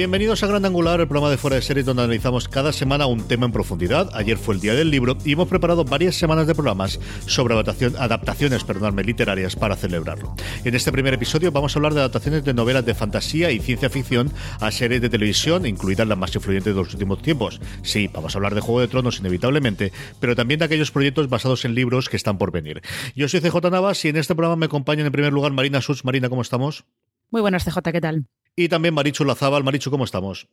Bienvenidos a Gran Angular, el programa de fuera de series donde analizamos cada semana un tema en profundidad. Ayer fue el día del libro y hemos preparado varias semanas de programas sobre adaptaciones perdonadme, literarias para celebrarlo. En este primer episodio vamos a hablar de adaptaciones de novelas de fantasía y ciencia ficción a series de televisión, incluidas las más influyentes de los últimos tiempos. Sí, vamos a hablar de Juego de Tronos inevitablemente, pero también de aquellos proyectos basados en libros que están por venir. Yo soy CJ Navas y en este programa me acompañan en primer lugar Marina Such. Marina, ¿cómo estamos? Muy buenas, CJ, ¿qué tal? Y también Marichu Lazábal. Marichu, ¿cómo estamos?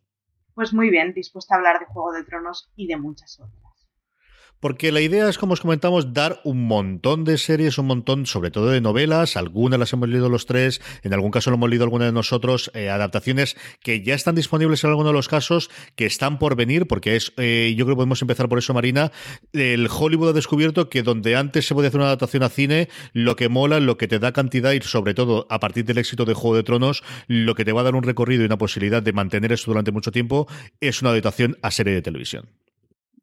Pues muy bien, dispuesta a hablar de Juego de Tronos y de muchas otras. Porque la idea es, como os comentamos, dar un montón de series, un montón, sobre todo de novelas, algunas las hemos leído los tres, en algún caso lo hemos leído alguna de nosotros, eh, adaptaciones que ya están disponibles en algunos de los casos, que están por venir, porque es, eh, yo creo que podemos empezar por eso, Marina, el Hollywood ha descubierto que donde antes se podía hacer una adaptación a cine, lo que mola, lo que te da cantidad y sobre todo a partir del éxito de Juego de Tronos, lo que te va a dar un recorrido y una posibilidad de mantener esto durante mucho tiempo, es una adaptación a serie de televisión.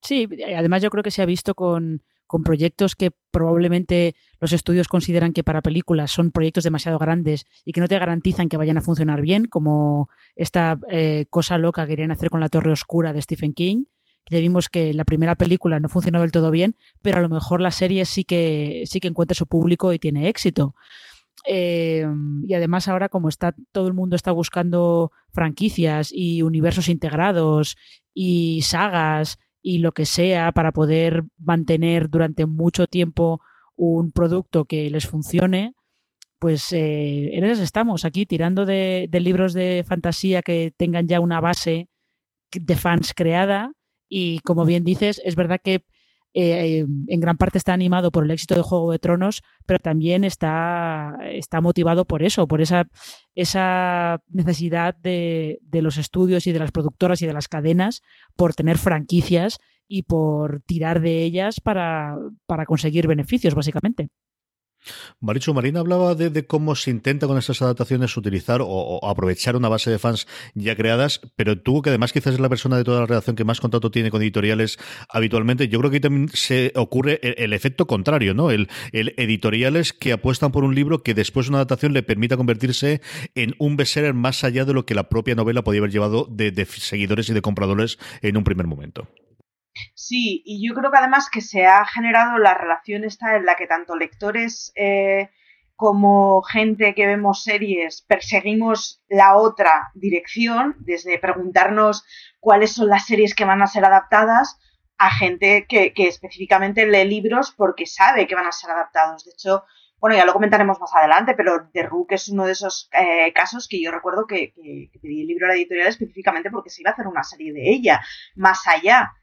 Sí, además yo creo que se ha visto con, con proyectos que probablemente los estudios consideran que para películas son proyectos demasiado grandes y que no te garantizan que vayan a funcionar bien, como esta eh, cosa loca que querían hacer con la Torre Oscura de Stephen King. Ya vimos que la primera película no funcionó del todo bien, pero a lo mejor la serie sí que, sí que encuentra su público y tiene éxito. Eh, y además ahora como está todo el mundo está buscando franquicias y universos integrados y sagas y lo que sea para poder mantener durante mucho tiempo un producto que les funcione, pues eh, en esas estamos, aquí tirando de, libros de fantasía que tengan ya una base de fans creada. Y como bien dices, es verdad que eh, en gran parte está animado por el éxito de Juego de Tronos, pero también está, está motivado por eso, por esa, esa necesidad de, de los estudios y de las productoras y de las cadenas por tener franquicias y por tirar de ellas para, para conseguir beneficios, básicamente. Marichu Marina hablaba de, cómo se intenta con estas adaptaciones utilizar o, aprovechar una base de fans ya creadas, pero tú, que además quizás es la persona de toda la redacción que más contacto tiene con editoriales habitualmente, yo creo que también se ocurre el, el efecto contrario, ¿no? El, el, editoriales que apuestan por un libro que después de una adaptación le permita convertirse en un bestseller más allá de lo que la propia novela podía haber llevado de seguidores y de compradores en un primer momento. Sí, y yo creo que además que se ha generado la relación esta en la que tanto lectores eh, como gente que vemos series perseguimos la otra dirección, desde preguntarnos cuáles son las series que van a ser adaptadas, a gente que, que específicamente lee libros porque sabe que van a ser adaptados. De hecho, bueno, ya lo comentaremos más adelante, pero The Rook es uno de esos eh, casos que yo recuerdo que, que, que pedí el libro a la editorial específicamente porque se iba a hacer una serie de ella, más allá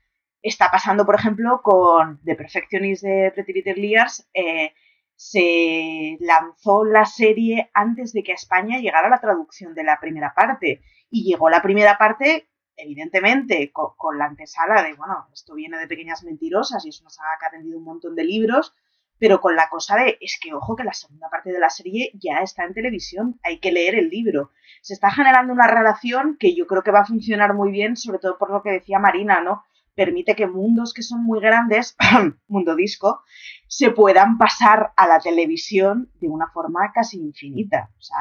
está pasando, por ejemplo, con The Perfectionist de Pretty Little Liars. Eh, se lanzó la serie antes de que a España llegara la traducción de la primera parte. Y llegó la primera parte, evidentemente, con, con la antesala de, bueno, esto viene de Pequeñas Mentirosas y es una saga que ha vendido un montón de libros, pero con la cosa de, es que ojo que la segunda parte de la serie ya está en televisión, hay que leer el libro. Se está generando una relación que yo creo que va a funcionar muy bien, sobre todo por lo que decía Marina, ¿no? Permite que mundos que son muy grandes, mundo disco, se puedan pasar a la televisión de una forma casi infinita. O sea,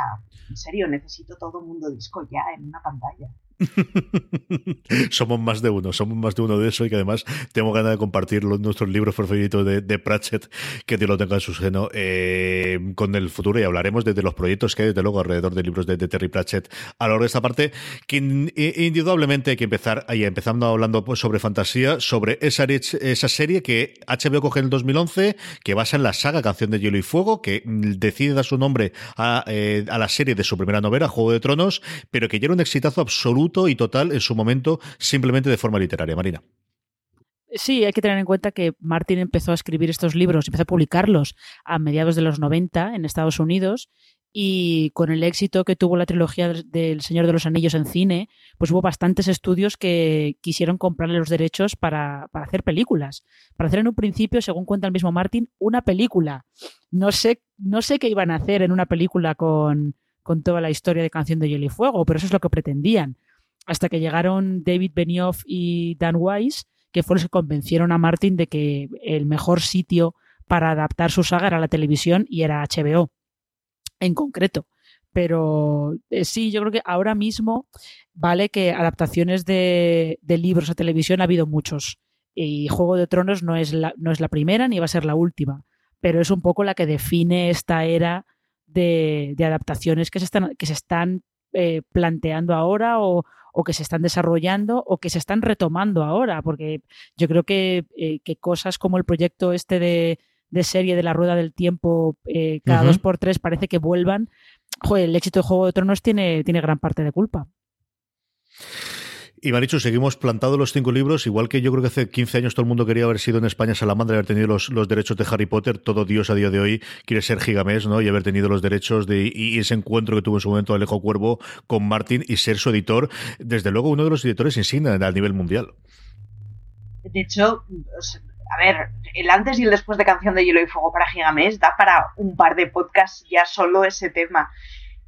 en serio, necesito todo mundo disco ya en una pantalla. somos más de uno, somos más de uno de eso y que además tengo ganas de compartir nuestros libros favoritos de, de, Pratchett, que te lo tenga en su seno eh, con el futuro y hablaremos de, los proyectos que hay desde luego alrededor de libros de, Terry Pratchett a lo largo de esta parte, que indudablemente hay que empezar ahí, empezando hablando pues, sobre fantasía, sobre esa, esa serie que HBO coge en el 2011, que basa en la saga Canción de Hielo y Fuego, que decide dar su nombre a, eh, a la serie de su primera novela, Juego de Tronos, pero que ya era un exitazo absoluto y total en su momento, simplemente de forma literaria. Marina. Sí, hay que tener en cuenta que Martin empezó a escribir estos libros, empezó a publicarlos a mediados de los 90 en Estados Unidos y con el éxito que tuvo la trilogía del Señor de los Anillos en cine, pues hubo bastantes estudios que quisieron comprarle los derechos para, para, hacer películas. Para hacer en un principio, según cuenta el mismo Martin, una película. No sé, no sé qué iban a hacer en una película con, con toda la historia de Canción de Hielo y Fuego, pero eso es lo que pretendían hasta que llegaron David Benioff y Dan Weiss, que fueron los que convencieron a Martin de que el mejor sitio para adaptar su saga era la televisión y era HBO en concreto. Pero eh, sí, yo creo que ahora mismo vale que adaptaciones de, libros a televisión ha habido muchos. Y Juego de Tronos no es, la, no es la primera ni va a ser la última, pero es un poco la que define esta era de, adaptaciones que se están, que se están eh, planteando ahora o, o que se están desarrollando o que se están retomando ahora, porque yo creo que, eh, que cosas como el proyecto este de, de, serie de la Rueda del Tiempo eh, cada dos por tres parece que vuelvan. Joder, el éxito de Juego de Tronos tiene, tiene gran parte de culpa. Y dicho, seguimos plantados los cinco libros, igual que yo creo que hace 15 años todo el mundo quería haber sido en España Salamandra y haber tenido los, los derechos de Harry Potter, todo Dios a día de hoy quiere ser Gigamés, ¿no? Y haber tenido los derechos de y ese encuentro que tuvo en su momento Alejo Cuervo con Martin y ser su editor, desde luego uno de los editores insignia a nivel mundial. De hecho, a ver, el antes y el después de Canción de Hielo y Fuego para Gigamés da para un par de podcasts ya solo ese tema.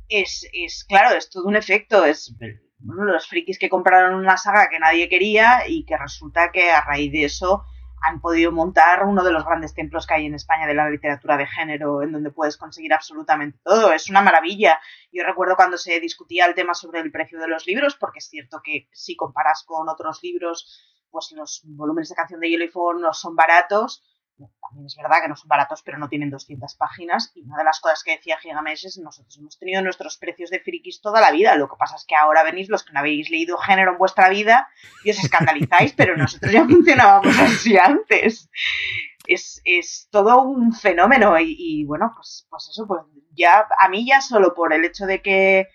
Es, es claro, es todo un efecto, es bueno, los frikis que compraron una saga que nadie quería y que resulta que a raíz de eso han podido montar uno de los grandes templos que hay en España de la literatura de género, en donde puedes conseguir absolutamente todo. Es una maravilla. Yo recuerdo cuando se discutía el tema sobre el precio de los libros, porque es cierto que si comparas con otros libros, pues los volúmenes de canción de Hielo y Fuego no son baratos, también es verdad que no son baratos, pero no tienen 200 páginas. Y una de las cosas que decía Gigamesh es nosotros hemos tenido nuestros precios de frikis toda la vida. Lo que pasa es que ahora venís los que no habéis leído género en vuestra vida y os escandalizáis, pero nosotros ya funcionábamos así antes. Es, es todo un fenómeno y, bueno, pues, pues eso, pues ya a mí ya solo por el hecho de que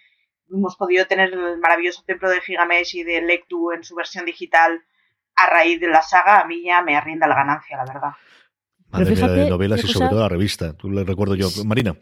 hemos podido tener el maravilloso templo de Gigamesh y de Lectu en su versión digital a raíz de la saga, a mí ya me arrienda la ganancia, la verdad. Madre de novelas y sobre todo la revista. Tú le recuerdo yo. Marina.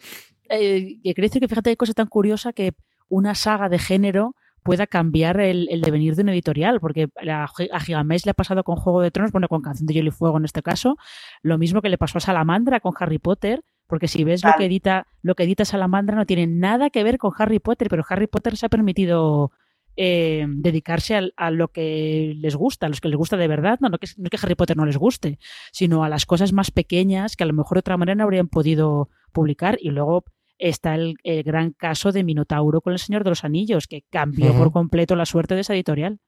Eh, que que fíjate qué cosa tan curiosa que una saga de género pueda cambiar el, devenir de un editorial, porque a, a Gigamesh le ha pasado con Juego de Tronos, bueno, con Canción de Hielo y Fuego en este caso, lo mismo que le pasó a Salamandra con Harry Potter, porque si ves lo que edita lo que edita Salamandra no tiene nada que ver con Harry Potter, pero Harry Potter se ha permitido eh, dedicarse a, lo que les gusta, a los que les gusta de verdad, no, no, que, no que Harry Potter no les guste, sino a las cosas más pequeñas que a lo mejor de otra manera no habrían podido publicar. Y luego está el, gran caso de Minotauro con El Señor de los Anillos, que cambió por completo la suerte de esa editorial.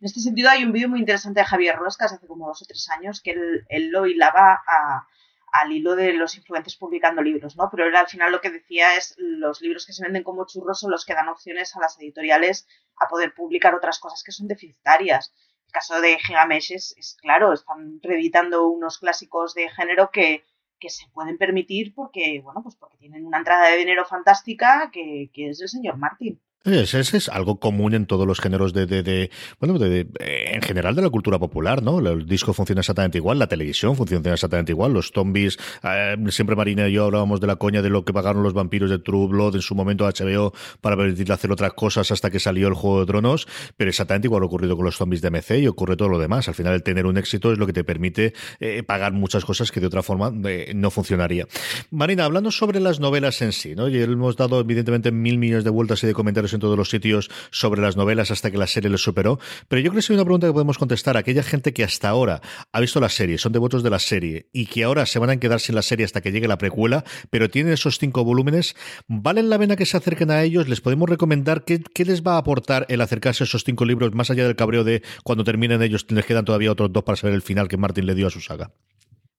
En este sentido hay un vídeo muy interesante de Javier Roscas hace como dos o tres años que él, él lo hilaba a, al hilo de los influencers publicando libros, ¿no? Pero él al final lo que decía es los libros que se venden como churros son los que dan opciones a las editoriales a poder publicar otras cosas que son deficitarias. El caso de Gigamesh es, claro, están reeditando unos clásicos de género que, que, se pueden permitir porque, bueno, pues porque tienen una entrada de dinero fantástica que, que es el señor Martin. Es, es, algo común en todos los géneros de, de, bueno, de, en general de la cultura popular, ¿no? El disco funciona exactamente igual, la televisión funciona exactamente igual, los zombies, eh, siempre Marina y yo hablábamos de la coña de lo que pagaron los vampiros de True Blood en su momento HBO para permitirle hacer otras cosas hasta que salió el Juego de Tronos, pero exactamente igual ha ocurrido con los zombies de MC y ocurre todo lo demás. Al final el tener un éxito es lo que te permite eh, pagar muchas cosas que de otra forma eh, no funcionaría. Marina, hablando sobre las novelas en sí, ¿no? Y hemos dado evidentemente mil millones de vueltas y de comentarios en todos los sitios sobre las novelas hasta que la serie les superó. Pero yo creo que es una pregunta que podemos contestar. Aquella gente que hasta ahora ha visto la serie, son devotos de la serie y que ahora se van a quedar sin la serie hasta que llegue la precuela, pero tienen esos cinco volúmenes, ¿valen la pena que se acerquen a ellos? ¿Les podemos recomendar qué, les va a aportar el acercarse a esos cinco libros, más allá del cabreo de cuando terminen ellos, les quedan todavía otros dos para saber el final que Martin le dio a su saga?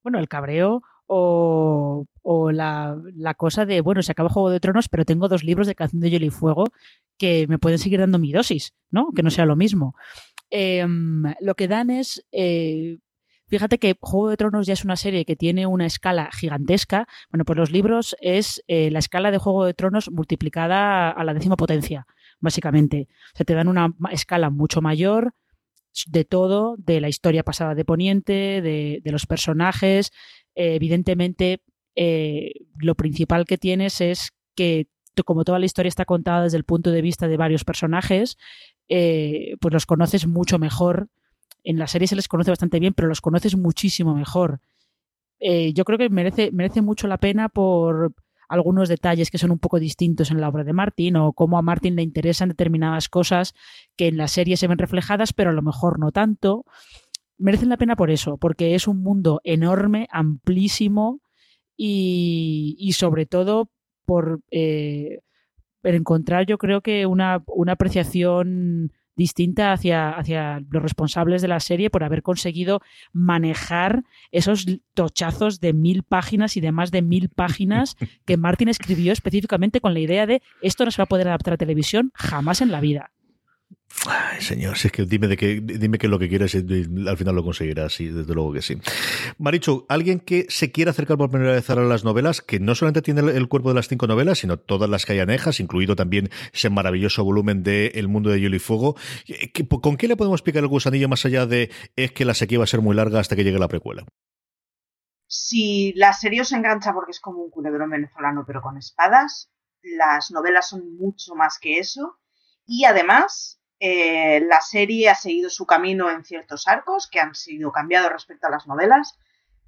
Bueno, el cabreo o, la, cosa de, bueno, se acaba Juego de Tronos, pero tengo dos libros de Canción de Hielo y Fuego que me pueden seguir dando mi dosis, ¿no? Que no sea lo mismo. Em, lo que dan es, eh, fíjate que Juego de Tronos ya es una serie que tiene una escala gigantesca. Bueno, pues los libros es eh, la escala de Juego de Tronos multiplicada a la décima potencia, básicamente. O sea, te dan una escala mucho mayor de todo, de la historia pasada de Poniente, de, de los personajes, eh, evidentemente eh, lo principal que tienes es que como toda la historia está contada desde el punto de vista de varios personajes, eh, pues los conoces mucho mejor. En la serie se les conoce bastante bien, pero los conoces muchísimo mejor. yo creo que merece, merece mucho la pena por algunos detalles que son un poco distintos en la obra de Martin o cómo a Martin le interesan determinadas cosas que en la serie se ven reflejadas, pero a lo mejor no tanto merecen la pena por eso, porque es un mundo enorme, amplísimo y, sobre todo por, eh, encontrar yo creo que una, apreciación distinta hacia, hacia, los responsables de la serie por haber conseguido manejar esos tochazos de mil páginas y de más de mil páginas que Martin escribió específicamente con la idea de esto no se va a poder adaptar a televisión jamás en la vida. Ay, señor, si es que dime de que dime que lo que quieras y al final lo conseguirás, sí, desde luego que sí. Marichu, alguien que se quiera acercar por primera vez a las novelas, que no solamente tiene el cuerpo de las cinco novelas, sino todas las que hay anejas, incluido también ese maravilloso volumen de El mundo de hielo y fuego, eh, ¿con qué le podemos explicar el gusanillo más allá de es que la sequía va a ser muy larga hasta que llegue la precuela? Si la serie os engancha porque es como un culebrón venezolano pero con espadas, las novelas son mucho más que eso. Y además, eh, la serie ha seguido su camino en ciertos arcos que han sido cambiados respecto a las novelas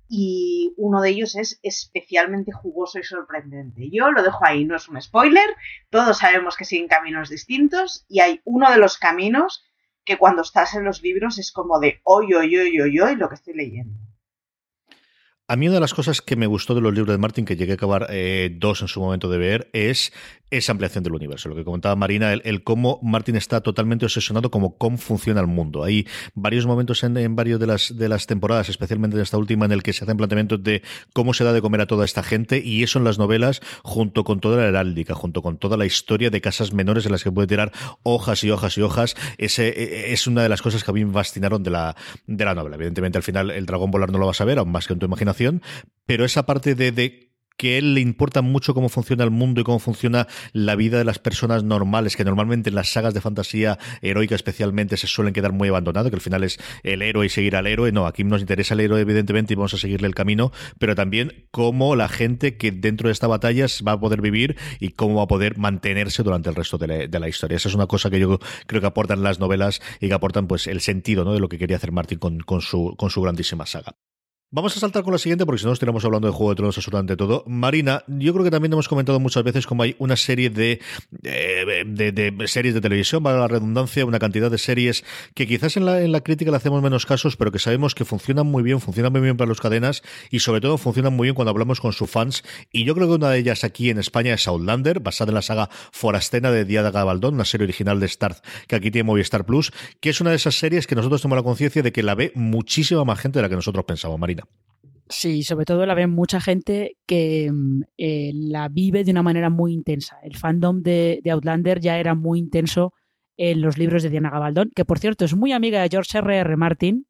y uno de ellos es especialmente jugoso y sorprendente. Yo lo dejo ahí, no es un spoiler, todos sabemos que siguen caminos distintos y hay uno de los caminos que cuando estás en los libros es como de hoy, hoy, hoy, hoy, hoy lo que estoy leyendo. A mí una de las cosas que me gustó de los libros de Martin, que llegué a acabar eh, dos en su momento de ver, es esa ampliación del universo. Lo que comentaba Marina, el, cómo Martin está totalmente obsesionado como cómo funciona el mundo. Hay varios momentos en, varios de las, temporadas, especialmente en esta última, en el que se hacen planteamientos de cómo se da de comer a toda esta gente, y eso en las novelas, junto con toda la heráldica, junto con toda la historia de casas menores en las que puede tirar hojas y hojas y hojas, e, e, es una de las cosas que a mí me fascinaron de la, de la novela. Evidentemente, al final, el dragón volar no lo vas a ver, aún más que en tu imaginación, pero esa parte de que él le importa mucho cómo funciona el mundo y cómo funciona la vida de las personas normales, que normalmente en las sagas de fantasía heroica especialmente se suelen quedar muy abandonados, que al final es el héroe y seguir al héroe. No, aquí nos interesa el héroe evidentemente y vamos a seguirle el camino, pero también cómo la gente que dentro de esta batalla va a poder vivir y cómo va a poder mantenerse durante el resto de la, historia. Esa es una cosa que yo creo que aportan las novelas y que aportan pues el sentido ¿no? de lo que quería hacer Martin con, su, con su grandísima saga. Vamos a saltar con la siguiente porque si no estaríamos hablando de Juego de Tronos absolutamente todo. Marina, yo creo que también hemos comentado muchas veces cómo hay una serie de, de, series de televisión, para la redundancia, una cantidad de series que quizás en la, en la crítica le hacemos menos casos, pero que sabemos que funcionan muy bien, funcionan muy bien para las cadenas y sobre todo funcionan muy bien cuando hablamos con sus fans. Y yo creo que una de ellas aquí en España es Outlander, basada en la saga Forastena de Diada Gabaldón, una serie original de Star que aquí tiene Movistar Plus, que es una de esas series que nosotros tenemos la conciencia de que la ve muchísima más gente de la que nosotros pensamos, Marina. Sí, sobre todo la ve mucha gente que mm, eh, la vive de una manera muy intensa. El fandom de, Outlander ya era muy intenso en los libros de Diana Gabaldón, que por cierto es muy amiga de George R. R. Martin,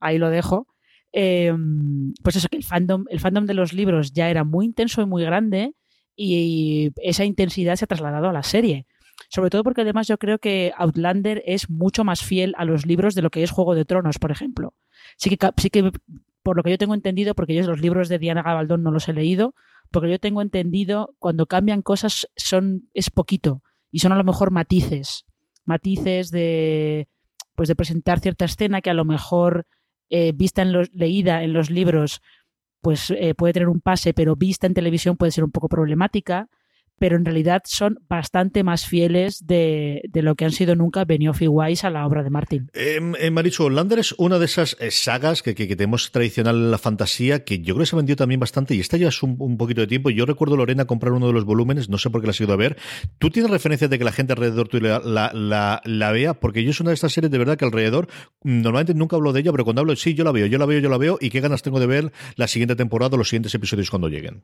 ahí lo dejo. Em, pues eso, que el fandom, el fandom de los libros ya era muy intenso y muy grande y esa intensidad se ha trasladado a la serie. Sobre todo porque además yo creo que Outlander es mucho más fiel a los libros de lo que es Juego de Tronos, por ejemplo. Sí que, sí que por lo que yo tengo entendido, porque yo los libros de Diana Gabaldón no los he leído, porque yo tengo entendido, cuando cambian cosas son es poquito y son a lo mejor matices, matices de pues de presentar cierta escena que a lo mejor eh, vista en los, leída en los libros pues eh, puede tener un pase, pero vista en televisión puede ser un poco problemática pero en realidad son bastante más fieles de, lo que han sido nunca Benioff y Weiss a la obra de Martin. Eh, eh, Marichu, Lander es una de esas eh, sagas que, tenemos tradicional en la fantasía, que yo creo que se vendió también bastante, y esta ya es un, poquito de tiempo. Yo recuerdo, Lorena, comprar uno de los volúmenes, no sé por qué la has ido a ver. ¿Tú tienes referencias de que la gente alrededor tuyo la, la, vea? Porque yo es una de estas series de verdad que alrededor, mm, normalmente nunca hablo de ella, pero cuando hablo, sí, yo la veo, yo la veo, yo la veo, y qué ganas tengo de ver la siguiente temporada o los siguientes episodios cuando lleguen.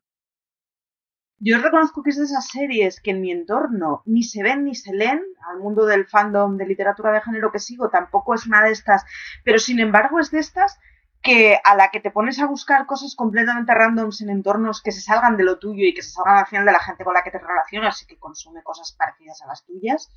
Yo reconozco que es de esas series que en mi entorno ni se ven ni se leen, al mundo del fandom de literatura de género que sigo tampoco es una de estas, pero sin embargo es de estas que a la que te pones a buscar cosas completamente randoms en entornos que se salgan de lo tuyo y que se salgan al final de la gente con la que te relacionas y que consume cosas parecidas a las tuyas,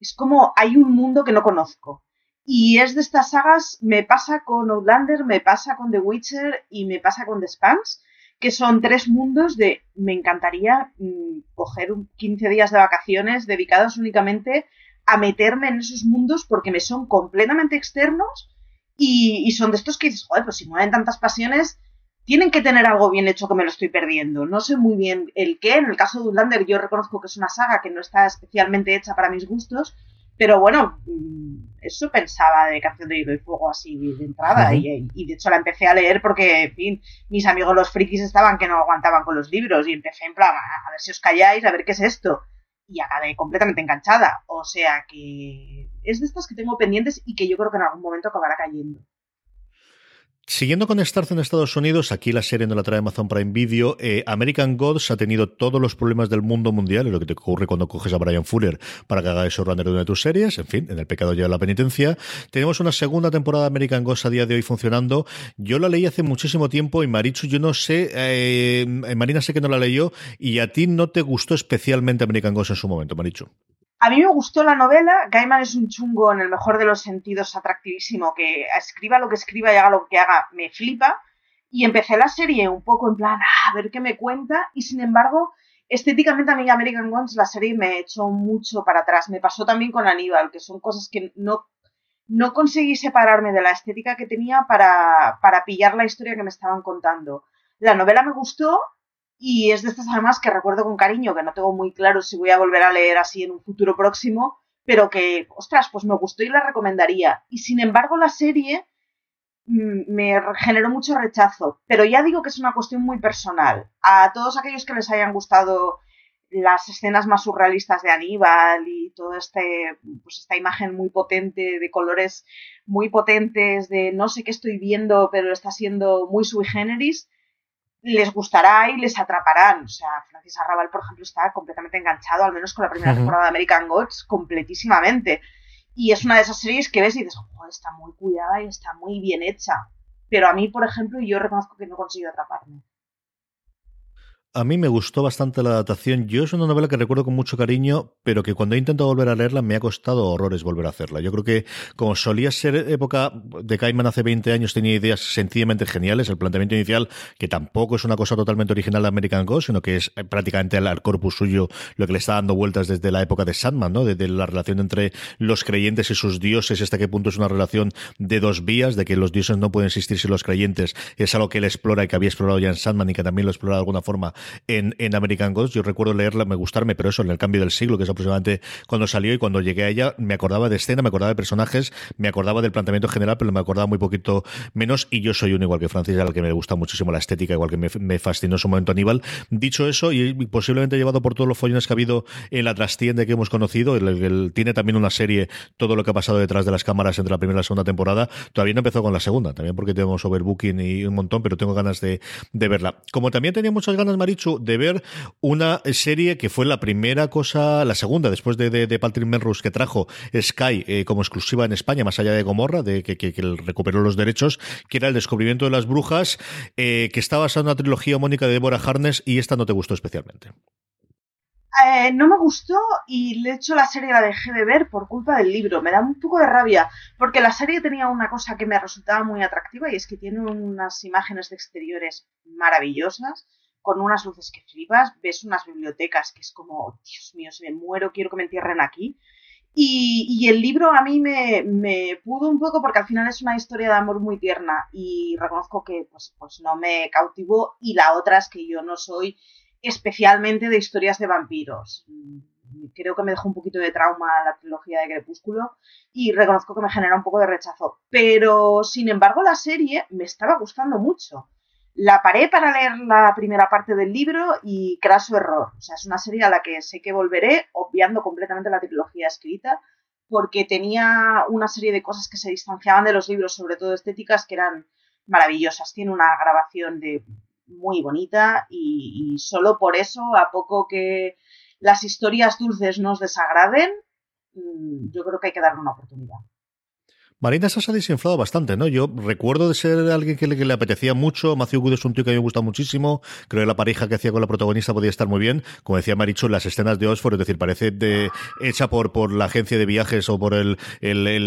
es como hay un mundo que no conozco. Y es de estas sagas, me pasa con Outlander, me pasa con The Witcher y me pasa con The Spans, que son tres mundos de me encantaría mm, coger 15 días de vacaciones dedicados únicamente a meterme en esos mundos porque me son completamente externos y, son de estos que dices, joder, pues si mueven tantas pasiones, tienen que tener algo bien hecho que me lo estoy perdiendo. No sé muy bien el qué. En el caso de Outlander yo reconozco que es una saga que no está especialmente hecha para mis gustos, pero bueno, mm, eso pensaba de Canción de Hielo y Fuego así de entrada. y, de hecho la empecé a leer porque, en fin, mis amigos los frikis estaban que no aguantaban con los libros. Y empecé en plan, a, ver si os calláis, a ver qué es esto. Y acabé completamente enganchada. O sea que es de estas que tengo pendientes y que yo creo que en algún momento acabará cayendo. Siguiendo con Starz en Estados Unidos, aquí la serie no la trae Amazon Prime Video. Eh, American Gods ha tenido todos los problemas del mundo mundial, es lo que te ocurre cuando coges a Brian Fuller para que haga eso runner de una de tus series. En fin, en el pecado lleva la penitencia. Tenemos una segunda temporada de American Gods a día de hoy funcionando. Yo la leí hace muchísimo tiempo y Marichu, yo no sé, eh, Marina sé que no la leyó y a ti no te gustó especialmente American Gods en su momento, Marichu. A mí me gustó la novela. Gaiman es un chungo en el mejor de los sentidos, atractivísimo, que escriba lo que escriba y haga lo que haga, me flipa. Y empecé la serie un poco en plan, ah, a ver qué me cuenta. Y sin embargo, estéticamente a mí American Ones la serie me echó mucho para atrás. Me pasó también con Aníbal, que son cosas que no, no conseguí separarme de la estética que tenía para, para pillar la historia que me estaban contando. La novela me gustó, y es de estas además que recuerdo con cariño, que no tengo muy claro si voy a volver a leer así en un futuro próximo, pero que, ostras, pues me gustó y la recomendaría. Y sin embargo, la serie mm, me generó mucho rechazo, pero ya digo que es una cuestión muy personal. A todos aquellos que les hayan gustado las escenas más surrealistas de Aníbal y toda este, pues esta imagen muy potente de colores muy potentes de no sé qué estoy viendo, pero está siendo muy sui generis, les gustará y les atraparán. O sea, Francis Arrabal, por ejemplo, está completamente enganchado, al menos con la primera temporada de American Gods, completísimamente. Y es una de esas series que ves y dices, oh, está muy cuidada y está muy bien hecha. Pero a mí, por ejemplo, yo reconozco que no consigo atraparme. A mí me gustó bastante la adaptación. Yo es una novela que recuerdo con mucho cariño, pero que cuando he intentado volver a leerla me ha costado horrores volver a hacerla. Yo creo que como solía ser época de Cayman hace 20 años tenía ideas sencillamente geniales. El planteamiento inicial, que tampoco es una cosa totalmente original de American Ghost, sino que es eh, prácticamente al corpus suyo lo que le está dando vueltas desde la época de Sandman, ¿no? Desde la relación entre los creyentes y sus dioses, hasta qué punto es una relación de dos vías, de que los dioses no pueden existir sin los creyentes. Es algo que él explora y que había explorado ya en Sandman y que también lo explora de alguna forma en, en American Gods. Yo recuerdo leerla, me gustarme, pero eso en el cambio del siglo, que es aproximadamente cuando salió y cuando llegué a ella, me acordaba de escena, me acordaba de personajes, me acordaba del planteamiento general, pero me acordaba muy poquito menos. Y yo soy un igual que Francis, al que me gusta muchísimo la estética, igual que me, me fascinó su momento Aníbal. Dicho eso, y posiblemente llevado por todos los follones que ha habido en la trastienda que hemos conocido, el, tiene también una serie, todo lo que ha pasado detrás de las cámaras entre la primera y la segunda temporada. Todavía no empezó con la segunda, también porque tenemos overbooking y un montón, pero tengo ganas de, de verla. Como también tenía muchas ganas, De ver una serie que fue la primera cosa, la segunda, después de, de, Patrick Melrose, que trajo Sky eh, como exclusiva en España, más allá de Gomorra, de que, que, recuperó los derechos, que era el descubrimiento de las brujas, eh, que está basada en una trilogía homónica de Deborah Harness y esta no te gustó especialmente. Eh, no me gustó y de hecho la serie la dejé de ver por culpa del libro. Me da un poco de rabia porque la serie tenía una cosa que me resultaba muy atractiva y es que tiene unas imágenes de exteriores maravillosas con unas luces que flipas, ves unas bibliotecas que es como, Dios mío, se me muero, quiero que me entierren aquí. Y, el libro a mí me, me, pudo un poco porque al final es una historia de amor muy tierna y reconozco que pues, pues no me cautivó y la otra es que yo no soy especialmente de historias de vampiros. Creo que me dejó un poquito de trauma la trilogía de Crepúsculo y reconozco que me genera un poco de rechazo. Pero, sin embargo, la serie me estaba gustando mucho. La paré para leer la primera parte del libro y craso error. O sea, es una serie a la que sé que volveré, obviando completamente la trilogía escrita, porque tenía una serie de cosas que se distanciaban de los libros, sobre todo estéticas, que eran maravillosas. Tiene una grabación de muy bonita y, solo por eso, a poco que las historias dulces nos desagraden, mm, yo creo que hay que darle una oportunidad. Marina Sasa ha desinflado bastante, ¿no? Yo recuerdo de ser alguien que le, apetecía mucho. Matthew Good es un tío que a mí me gusta muchísimo. Creo que la pareja que hacía con la protagonista podía estar muy bien. Como decía Maricho, las escenas de Oxford, es decir, parece de, hecha por, la agencia de viajes o por el,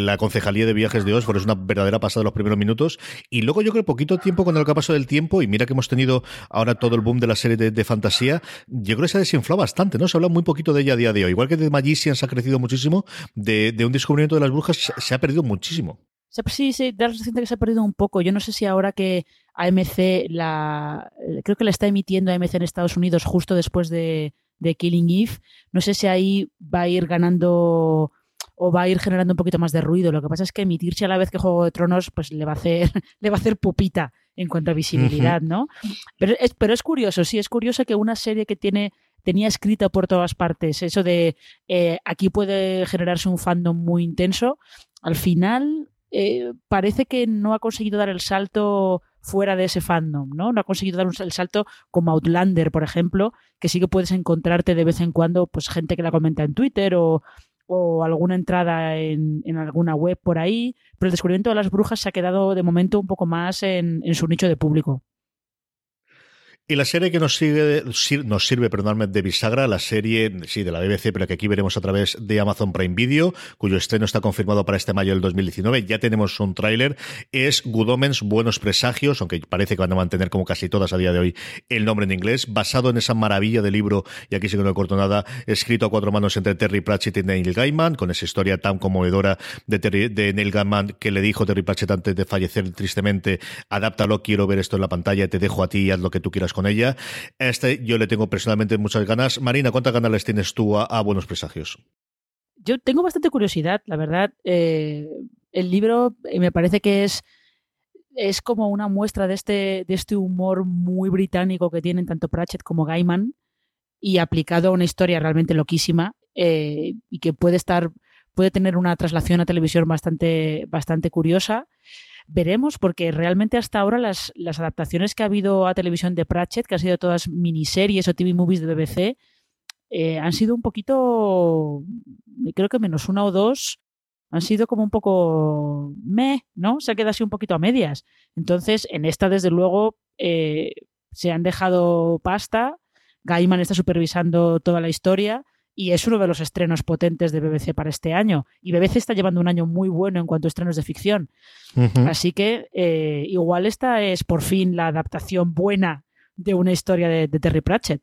la concejalía de viajes de Oxford. Es una verdadera pasada los primeros minutos. Y luego yo creo poquito tiempo con el paso del tiempo, y mira que hemos tenido ahora todo el boom de la serie de, fantasía, yo creo que se ha desinflado bastante, ¿no? Se habla muy poquito de ella a día de hoy. Igual que de Magicians ha crecido muchísimo, de, de un descubrimiento de las brujas se ha perdido muchísimo. Sí, sí, da la sensación que se ha perdido un poco. Yo no sé si ahora que AMC la. Eh, creo que la está emitiendo AMC en Estados Unidos justo después de, Killing Eve. No sé si ahí va a ir ganando o va a ir generando un poquito más de ruido. Lo que pasa es que emitirse a la vez que Juego de Tronos, pues le va a hacer, le va a hacer pupita en cuanto a visibilidad, ¿no? Pero es, pero es curioso, sí, es curioso que una serie que tiene tenía escrita por todas partes, eso de eh, aquí puede generarse un fandom muy intenso, al final eh, parece que no ha conseguido dar el salto fuera de ese fandom, ¿no? No ha conseguido dar el salto como Outlander, por ejemplo, que sí que puedes encontrarte de vez en cuando pues gente que la comenta en Twitter o, alguna entrada en, alguna web por ahí, pero el descubrimiento de las brujas se ha quedado de momento un poco más en su nicho de público. Y la serie que nos sigue, nos sirve, perdóname, de bisagra, la serie, sí, de la BBC, pero que aquí veremos a través de Amazon Prime Video, cuyo estreno está confirmado para este mayo del 2019. Ya tenemos un tráiler. Es Good Omens, Buenos Presagios, aunque parece que van a mantener como casi todas a día de hoy el nombre en inglés, basado en esa maravilla de libro, y aquí sí que no he corto nada, escrito a cuatro manos entre Terry Pratchett y Neil Gaiman, con esa historia tan conmovedora de, de Neil Gaiman que le dijo Terry Pratchett antes de fallecer tristemente, adáptalo, quiero ver esto en la pantalla, te dejo a ti haz lo que tú quieras con ella. Este yo le tengo personalmente muchas ganas. Marina, ¿cuántas ganas les tienes tú a, Buenos Presagios? Yo tengo bastante curiosidad, la verdad. Eh, el libro eh, me parece que es es como una muestra de este, de este humor muy británico que tienen tanto Pratchett como Gaiman y aplicado a una historia realmente loquísima eh, y que puede estar puede tener una traslación a televisión bastante, bastante curiosa veremos, porque realmente hasta ahora las, adaptaciones que ha habido a televisión de Pratchett, que han sido todas miniseries o TV movies de BBC, eh, han sido un poquito, creo que menos una o dos, han sido como un poco me, ¿no? Se ha quedado así un poquito a medias. Entonces, en esta, desde luego, eh, se han dejado pasta. Gaiman está supervisando toda la historia y es uno de los estrenos potentes de BBC para este año. Y BBC está llevando un año muy bueno en cuanto a estrenos de ficción. Así que eh, igual esta es por fin la adaptación buena de una historia de, Terry Pratchett.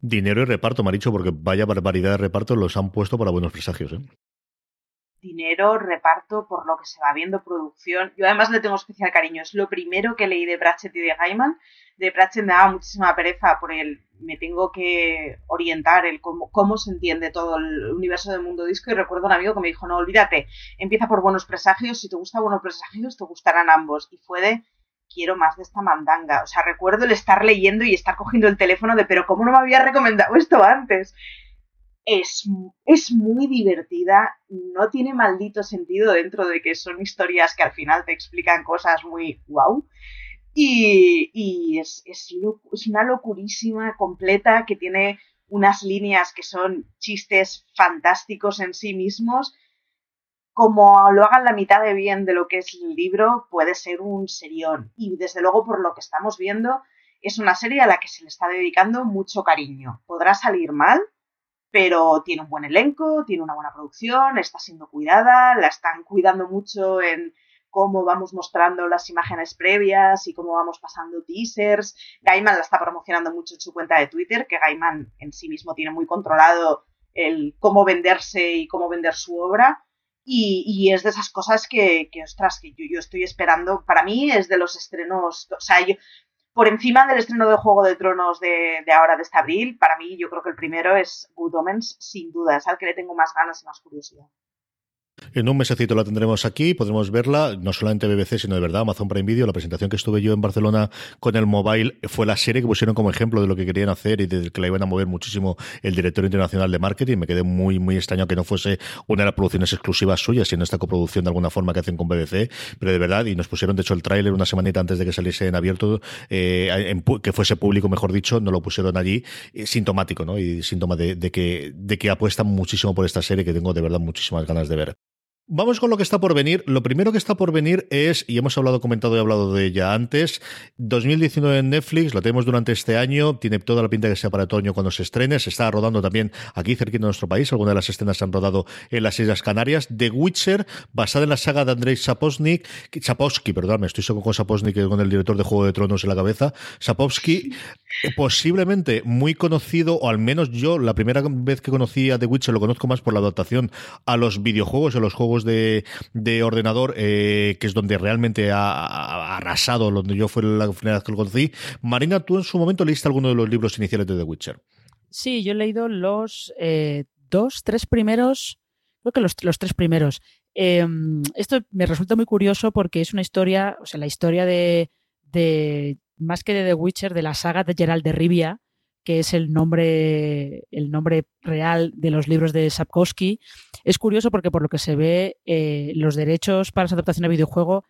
Dinero y reparto, dicho, porque vaya barbaridad de reparto los han puesto para buenos presagios. ¿eh? Dinero, reparto, por lo que se va viendo, producción. Yo además le tengo especial cariño. Es lo primero que leí de Pratchett y de Gaiman. De Pratchett me daba muchísima pereza por el me tengo que orientar el cómo, cómo se entiende todo el universo del mundo disco y recuerdo un amigo que me dijo, no, olvídate, empieza por buenos presagios, si te gusta buenos presagios, te gustarán ambos. Y fue de, quiero más de esta mandanga. O sea, recuerdo el estar leyendo y estar cogiendo el teléfono de, pero ¿cómo no me había recomendado esto antes? Es, es muy divertida, no tiene maldito sentido dentro de que son historias que al final te explican cosas muy wow. Y, y es, es, una locurísima completa que tiene unas líneas que son chistes fantásticos en sí mismos. Como lo hagan la mitad de bien de lo que es el libro, puede ser un serión. Y desde luego, por lo que estamos viendo, es una serie a la que se le está dedicando mucho cariño. Podrá salir mal, pero tiene un buen elenco, tiene una buena producción, está siendo cuidada, la están cuidando mucho en cómo vamos mostrando las imágenes previas y cómo vamos pasando teasers. Gaiman la está promocionando mucho en su cuenta de Twitter, que Gaiman en sí mismo tiene muy controlado el cómo venderse y cómo vender su obra. Y, es de esas cosas que, que ostras, que yo, yo, estoy esperando. Para mí es de los estrenos, o sea, yo, por encima del estreno de Juego de Tronos de, de, ahora, de este abril, para mí yo creo que el primero es Good Omens, sin duda, es al que le tengo más ganas y más curiosidad. En un mesecito la tendremos aquí, podremos verla, no solamente BBC, sino de verdad Amazon Prime Video. La presentación que estuve yo en Barcelona con el mobile fue la serie que pusieron como ejemplo de lo que querían hacer y de que la iban a mover muchísimo el director internacional de marketing. Me quedé muy, muy extraño que no fuese una de las producciones exclusivas suyas, sino esta coproducción de alguna forma que hacen con BBC. Pero de verdad, y nos pusieron de hecho el tráiler una semanita antes de que saliese en abierto, eh, que fuese público, mejor dicho, no lo pusieron allí, eh, sintomático, ¿no? Y síntoma de, que, de que apuestan muchísimo por esta serie que tengo de verdad muchísimas ganas de ver. Vamos con lo que está por venir. Lo primero que está por venir es, y hemos hablado, comentado y hablado de ella antes, 2019 en Netflix, lo tenemos durante este año, tiene toda la pinta que sea para otoño cuando se estrene, se está rodando también aquí cerca de nuestro país, algunas de las escenas se han rodado en las Islas Canarias. The Witcher, basada en la saga de Andrei Sapowski, Sapowski, perdón, me estoy solo con Sapowski, con el director de Juego de Tronos en la cabeza. Sapowski, posiblemente muy conocido, o al menos yo, la primera vez que conocí a The Witcher lo conozco más por la adaptación a los videojuegos, a los juegos de, ordenador, eh, que es donde realmente ha, arrasado, donde yo fue la primera vez que lo conocí. Marina, tú en su momento leíste alguno de los libros iniciales de The Witcher. Sí, yo he leído los eh, dos, tres primeros, creo que los, tres primeros. Em, esto me resulta muy curioso porque es una historia, o sea, la historia de, de más que de The Witcher, de la saga de Gerald de Rivia, que es el nombre, el nombre real de los libros de Sapkowski. Es curioso porque por lo que se ve, eh, los derechos para su adaptación a videojuego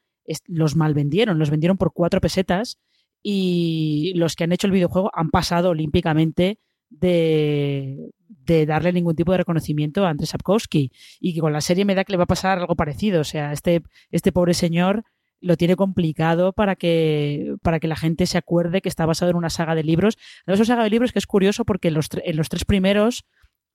los mal vendieron, los vendieron por cuatro pesetas y los que han hecho el videojuego han pasado olímpicamente de, de darle ningún tipo de reconocimiento a Andrés Sapkowski. Y que con la serie me da que le va a pasar algo parecido. O sea, este, este pobre señor lo tiene complicado para que, para que la gente se acuerde que está basado en una saga de libros. Es una saga de libros que es curioso porque en los, en los tres primeros,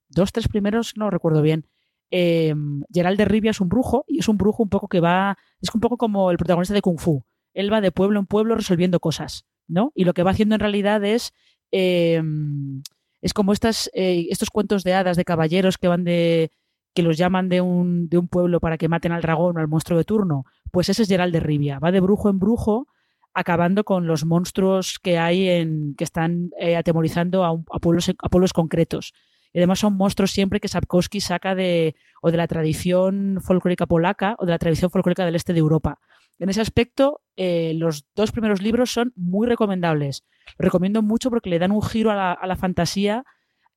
dos, tres primeros, no recuerdo bien, eh, Gerald de Rivia es un brujo y es un brujo un poco que va, es un poco como el protagonista de Kung Fu. Él va de pueblo en pueblo resolviendo cosas, ¿no? Y lo que va haciendo en realidad es, em, es como estas, eh, estos cuentos de hadas de caballeros que van de, que los llaman de un, de un pueblo para que maten al dragón o al monstruo de turno pues ese es Gerald de Rivia. Va de brujo en brujo, acabando con los monstruos que hay en que están eh, atemorizando a, pueblos, a pueblos concretos. Y además son monstruos siempre que Sapkowski saca de o de la tradición folclórica polaca o de la tradición folclórica del este de Europa. En ese aspecto, eh, los dos primeros libros son muy recomendables. Recomiendo mucho porque le dan un giro a la, a la fantasía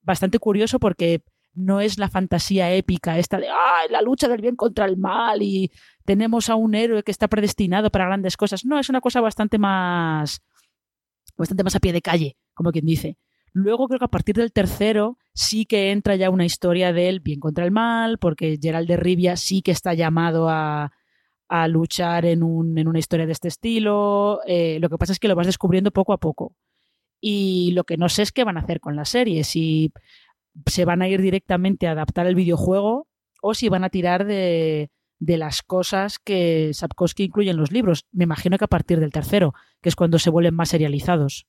bastante curioso porque no es la fantasía épica esta de la lucha del bien contra el mal y tenemos a un héroe que está predestinado para grandes cosas. No, es una cosa bastante más bastante más a pie de calle, como quien dice. Luego creo que a partir del tercero sí que entra ya una historia del bien contra el mal, porque Gerald de Rivia sí que está llamado a, a luchar en, un, en, una historia de este estilo. Eh, lo que pasa es que lo vas descubriendo poco a poco. Y lo que no sé es qué van a hacer con la serie. Si se van a ir directamente a adaptar el videojuego o si van a tirar de, de las cosas que Sapkowski incluye en los libros. Me imagino que a partir del tercero, que es cuando se vuelven más serializados.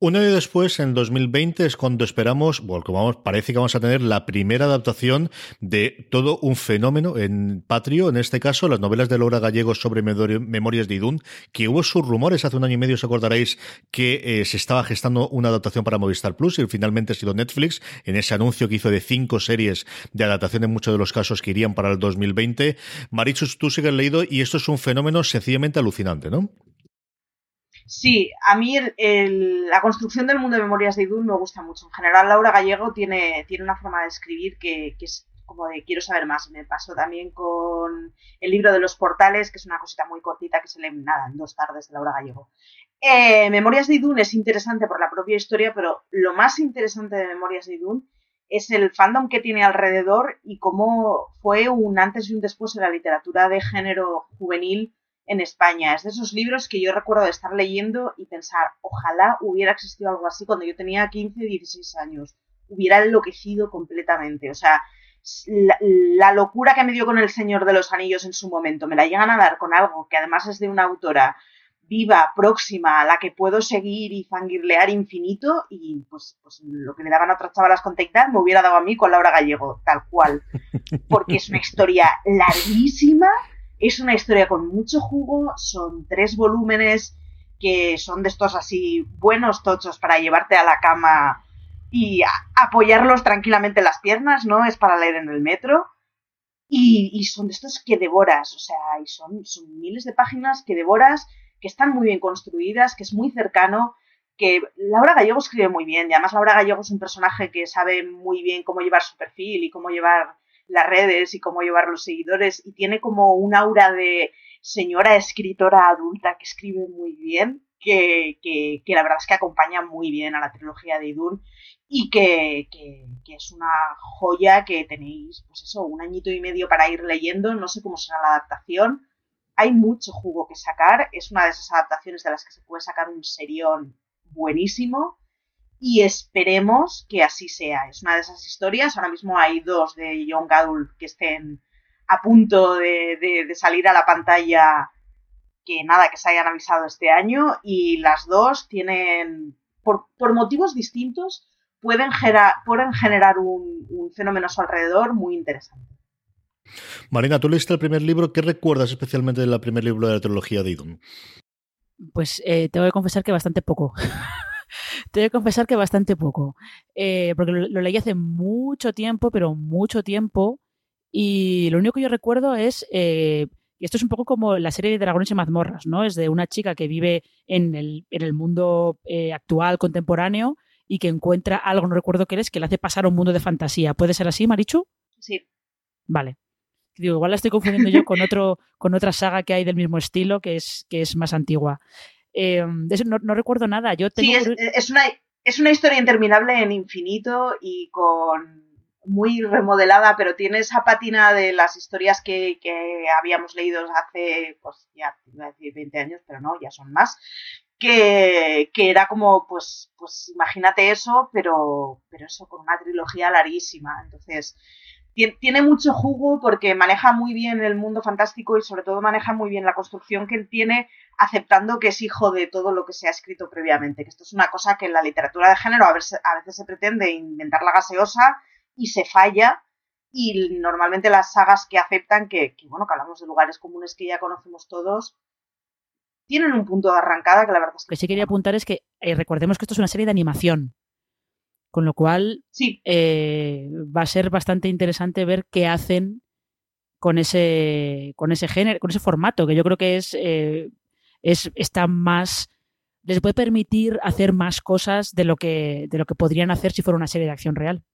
Un año después, en 2020, es cuando esperamos, bueno, vamos, parece que vamos a tener la primera adaptación de todo un fenómeno en Patrio, en este caso, las novelas de Laura Gallego sobre Memorias de Idún, que hubo sus rumores hace un año y medio, os acordaréis, que eh, se estaba gestando una adaptación para Movistar Plus y finalmente ha sido Netflix, en ese anuncio que hizo de cinco series de adaptación en muchos de los casos que irían para el 2020. Marichus, tú sigues leído y esto es un fenómeno sencillamente alucinante, ¿no? Sí, a mí la construcción del mundo de Memorias de Idun me gusta mucho. En general, Laura Gallego tiene, tiene una forma de escribir que, es como de quiero saber más. Me pasó también con el libro de los portales, que es una cosita muy cortita que se lee nada, en dos tardes de Laura Gallego. Eh, Memorias de Idun es interesante por la propia historia, pero lo más interesante de Memorias de Idun es el fandom que tiene alrededor y cómo fue un antes y un después en la literatura de género juvenil en España. Es de esos libros que yo recuerdo de estar leyendo y pensar, ojalá hubiera existido algo así cuando yo tenía 15, 16 años. Hubiera enloquecido completamente. O sea, la, locura que me dio con El Señor de los Anillos en su momento, me la llegan a dar con algo que además es de una autora viva, próxima, a la que puedo seguir y fangirlear infinito, y pues, pues lo que le daban a otras chavalas con Take me hubiera dado a mí con Laura Gallego, tal cual. Porque es una historia larguísima, es una historia con mucho jugo, son tres volúmenes que son de estos así buenos tochos para llevarte a la cama y apoyarlos tranquilamente en las piernas, ¿no? Es para leer en el metro. Y, son de estos que devoras, o sea, y son, son miles de páginas que devoras, que están muy bien construidas, que es muy cercano, que Laura Gallego escribe muy bien, y además Laura Gallego es un personaje que sabe muy bien cómo llevar su perfil y cómo llevar las redes y cómo llevar los seguidores, y tiene como un aura de señora escritora adulta que escribe muy bien, que, que, que la verdad es que acompaña muy bien a la trilogía de Idun y que, que, es una joya que tenéis, pues eso, un añito y medio para ir leyendo, no sé cómo será la adaptación, hay mucho jugo que sacar, es una de esas adaptaciones de las que se puede sacar un serión buenísimo y esperemos que así sea, es una de esas historias, ahora mismo hay dos de Young Adult que estén a punto de, de salir a la pantalla que nada, que se hayan avisado este año y las dos tienen, por, por motivos distintos, pueden, pueden generar un, fenómeno a su alrededor muy interesante. Marina, tú leíste el primer libro. ¿Qué recuerdas especialmente del primer libro de la trilogía de Idun? Pues eh, tengo que confesar que bastante poco. tengo que confesar que bastante poco. Eh, porque lo, leí hace mucho tiempo, pero mucho tiempo. Y lo único que yo recuerdo es. Eh, esto es un poco como la serie de Dragones y mazmorras, ¿no? Es de una chica que vive en el, en el mundo actual, contemporáneo, y que encuentra algo, no recuerdo qué es, que le hace pasar a un mundo de fantasía. ¿Puede ser así, Marichu? Sí. Vale. Digo, igual la estoy confundiendo yo con, otro, con otra saga que hay del mismo estilo, que es, que es más antigua. Eh, no, recuerdo nada. Yo Sí, es, una, es una historia interminable en infinito y con muy remodelada, pero tiene esa patina de las historias que, que habíamos leído hace, pues ya, iba a decir 20 años, pero no, ya son más que, era como, pues, pues imagínate eso, pero, pero eso con una trilogía larguísima. Entonces, tiene mucho jugo porque maneja muy bien el mundo fantástico y sobre todo maneja muy bien la construcción que él tiene aceptando que es hijo de todo lo que se ha escrito previamente, que esto es una cosa que en la literatura de género a veces, a veces se pretende inventar la gaseosa y se falla y normalmente las sagas que aceptan que, que, bueno, que hablamos de lugares comunes que ya conocemos todos, tienen un punto de arrancada que la verdad es que... Lo que sí quería apuntar es que eh, recordemos que esto es una serie de animación. Con lo cual sí. Eh, va a ser bastante interesante ver qué hacen con ese, con ese género, con ese formato, que yo creo que es, eh, es está más les puede permitir hacer más cosas de lo que de lo que podrían hacer si fuera una serie de acción real.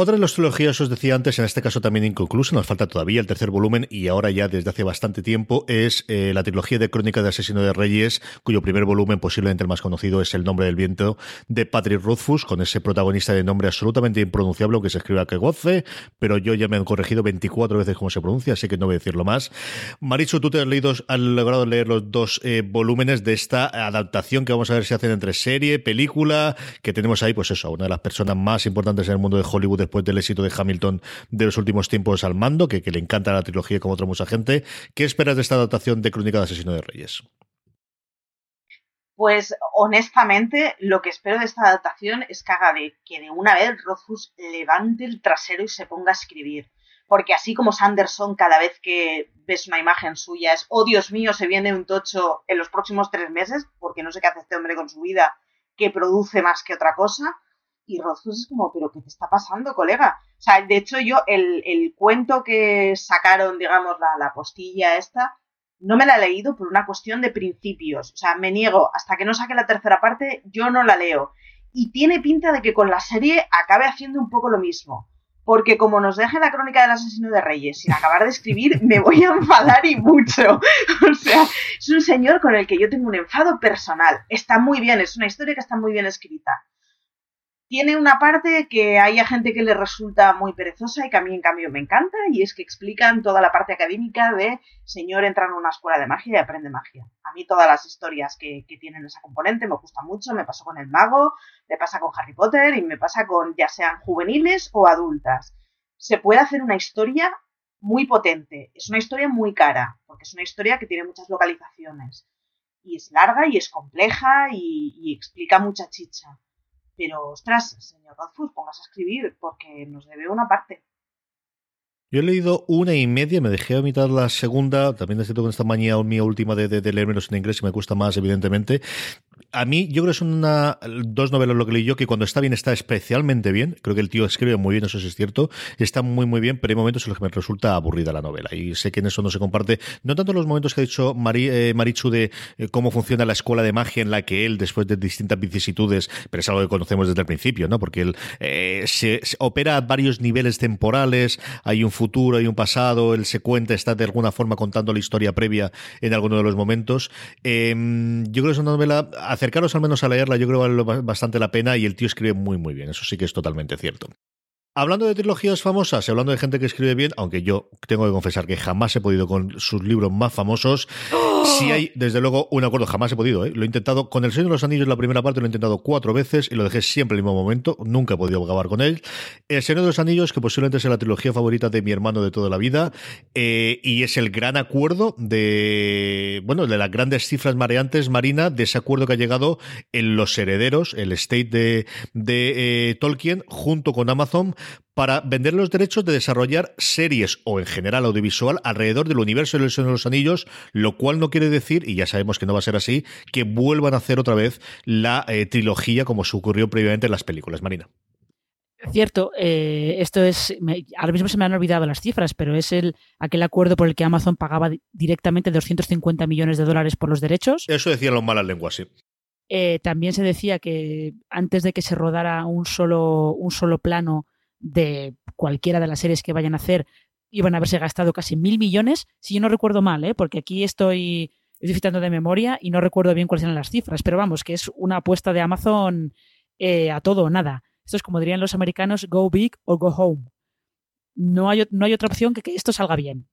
Otra de las trilogías, os decía antes, en este caso también inconclusa, nos falta todavía el tercer volumen y ahora ya desde hace bastante tiempo, es eh, la trilogía de Crónica de Asesino de Reyes, cuyo primer volumen, posiblemente el más conocido, es El Nombre del Viento, de Patrick Rothfuss, con ese protagonista de nombre absolutamente impronunciable, aunque se escriba que goce, pero yo ya me han corregido 24 veces cómo se pronuncia, así que no voy a decirlo más. Maricho, tú te has, leído, has logrado leer los dos eh, volúmenes de esta adaptación que vamos a ver si hacen entre serie, película, que tenemos ahí, pues eso, una de las personas más importantes en el mundo de Hollywood después del éxito de Hamilton de los últimos tiempos al mando, que, le encanta la trilogía como otra mucha gente. ¿Qué esperas de esta adaptación de Crónica de Asesino de Reyes? Pues honestamente, lo que espero de esta adaptación es que haga de que de una vez Rothfuss levante el trasero y se ponga a escribir. Porque así como Sanderson, cada vez que ves una imagen suya es, oh Dios mío, se viene un tocho en los próximos tres meses, porque no sé qué hace este hombre con su vida, que produce más que otra cosa. Y Rothfuss es como, ¿pero qué te está pasando, colega? O sea, de hecho, yo, el, el cuento que sacaron, digamos, la, la postilla esta, no me la he leído por una cuestión de principios. O sea, me niego, hasta que no saque la tercera parte, yo no la leo. Y tiene pinta de que con la serie acabe haciendo un poco lo mismo. Porque como nos deje la crónica del asesino de Reyes sin acabar de escribir, me voy a enfadar y mucho. O sea, es un señor con el que yo tengo un enfado personal. Está muy bien, es una historia que está muy bien escrita tiene una parte que hay a gente que le resulta muy perezosa y que a mí en cambio me encanta y es que explican toda la parte académica de señor entra en una escuela de magia y aprende magia. A mí todas las historias que, tienen esa componente me gustan mucho, me pasó con el mago, me pasa con Harry Potter y me pasa con ya sean juveniles o adultas. Se puede hacer una historia muy potente, es una historia muy cara, porque es una historia que tiene muchas localizaciones y es larga y es compleja y explica mucha chicha pero, ostras, señor Rothfuss, pongas a escribir porque nos debe una parte. Yo he leído una y media, me dejé a mitad la segunda. También es cierto que esta mañana mi última de, de, leer menos en inglés y me cuesta más, evidentemente. A mí, yo creo que son dos novelas lo que leí yo, que cuando está bien está especialmente bien. Creo que el tío escribe muy bien, eso sí es cierto. Está muy, muy bien, pero hay momentos en los que me resulta aburrida la novela. Y sé que en eso no se comparte. No tanto los momentos que ha dicho eh, Marichu de eh, cómo funciona la escuela de magia en la que él, después de distintas vicisitudes, pero es algo que conocemos desde el principio, ¿no? Porque él eh, se, opera a varios niveles temporales. Hay un futuro y un pasado, él se cuenta, está de alguna forma contando la historia previa en alguno de los momentos. Em, yo creo que es una novela, acercaros al menos a leerla, yo creo que vale bastante la pena y el tío escribe muy muy bien, eso sí que es totalmente cierto. Hablando de trilogías famosas y hablando de gente que escribe bien, aunque yo tengo que confesar que jamás he podido con sus libros más famosos, si hay, desde luego, un acuerdo, jamás he podido. ¿eh? Lo he intentado con El Señor de los Anillos, la primera parte, lo he intentado cuatro veces y lo dejé siempre en el mismo momento. Nunca he podido acabar con él. El Señor de los Anillos, que posiblemente sea la trilogía favorita de mi hermano de toda la vida, eh, y es el gran acuerdo de, bueno, de las grandes cifras mareantes, Marina, de ese acuerdo que ha llegado en Los Herederos, el estate de, de eh, Tolkien, junto con Amazon, para vender los derechos de desarrollar series o en general audiovisual alrededor del universo de los los Anillos, lo cual no quiere decir, y ya sabemos que no va a ser así, que vuelvan a hacer otra vez la eh, trilogía como se ocurrió previamente en las películas. Marina. Cierto, eh, esto es. ahora mismo se me han olvidado las cifras, pero es el aquel acuerdo por el que Amazon pagaba directamente 250 millones de dólares por los derechos. Eso decían las malas lenguas, sí. Eh, también se decía que antes de que se rodara un solo, un solo plano de cualquiera de las series que vayan a hacer iban a haberse gastado casi mil millones, si yo no recuerdo mal, ¿eh? porque aquí estoy, estoy citando de memoria y no recuerdo bien cuáles eran las cifras, pero vamos, que es una apuesta de Amazon eh, a todo o nada. Esto es como dirían los americanos, go big or go home. No hay, no hay otra opción que que esto salga bien.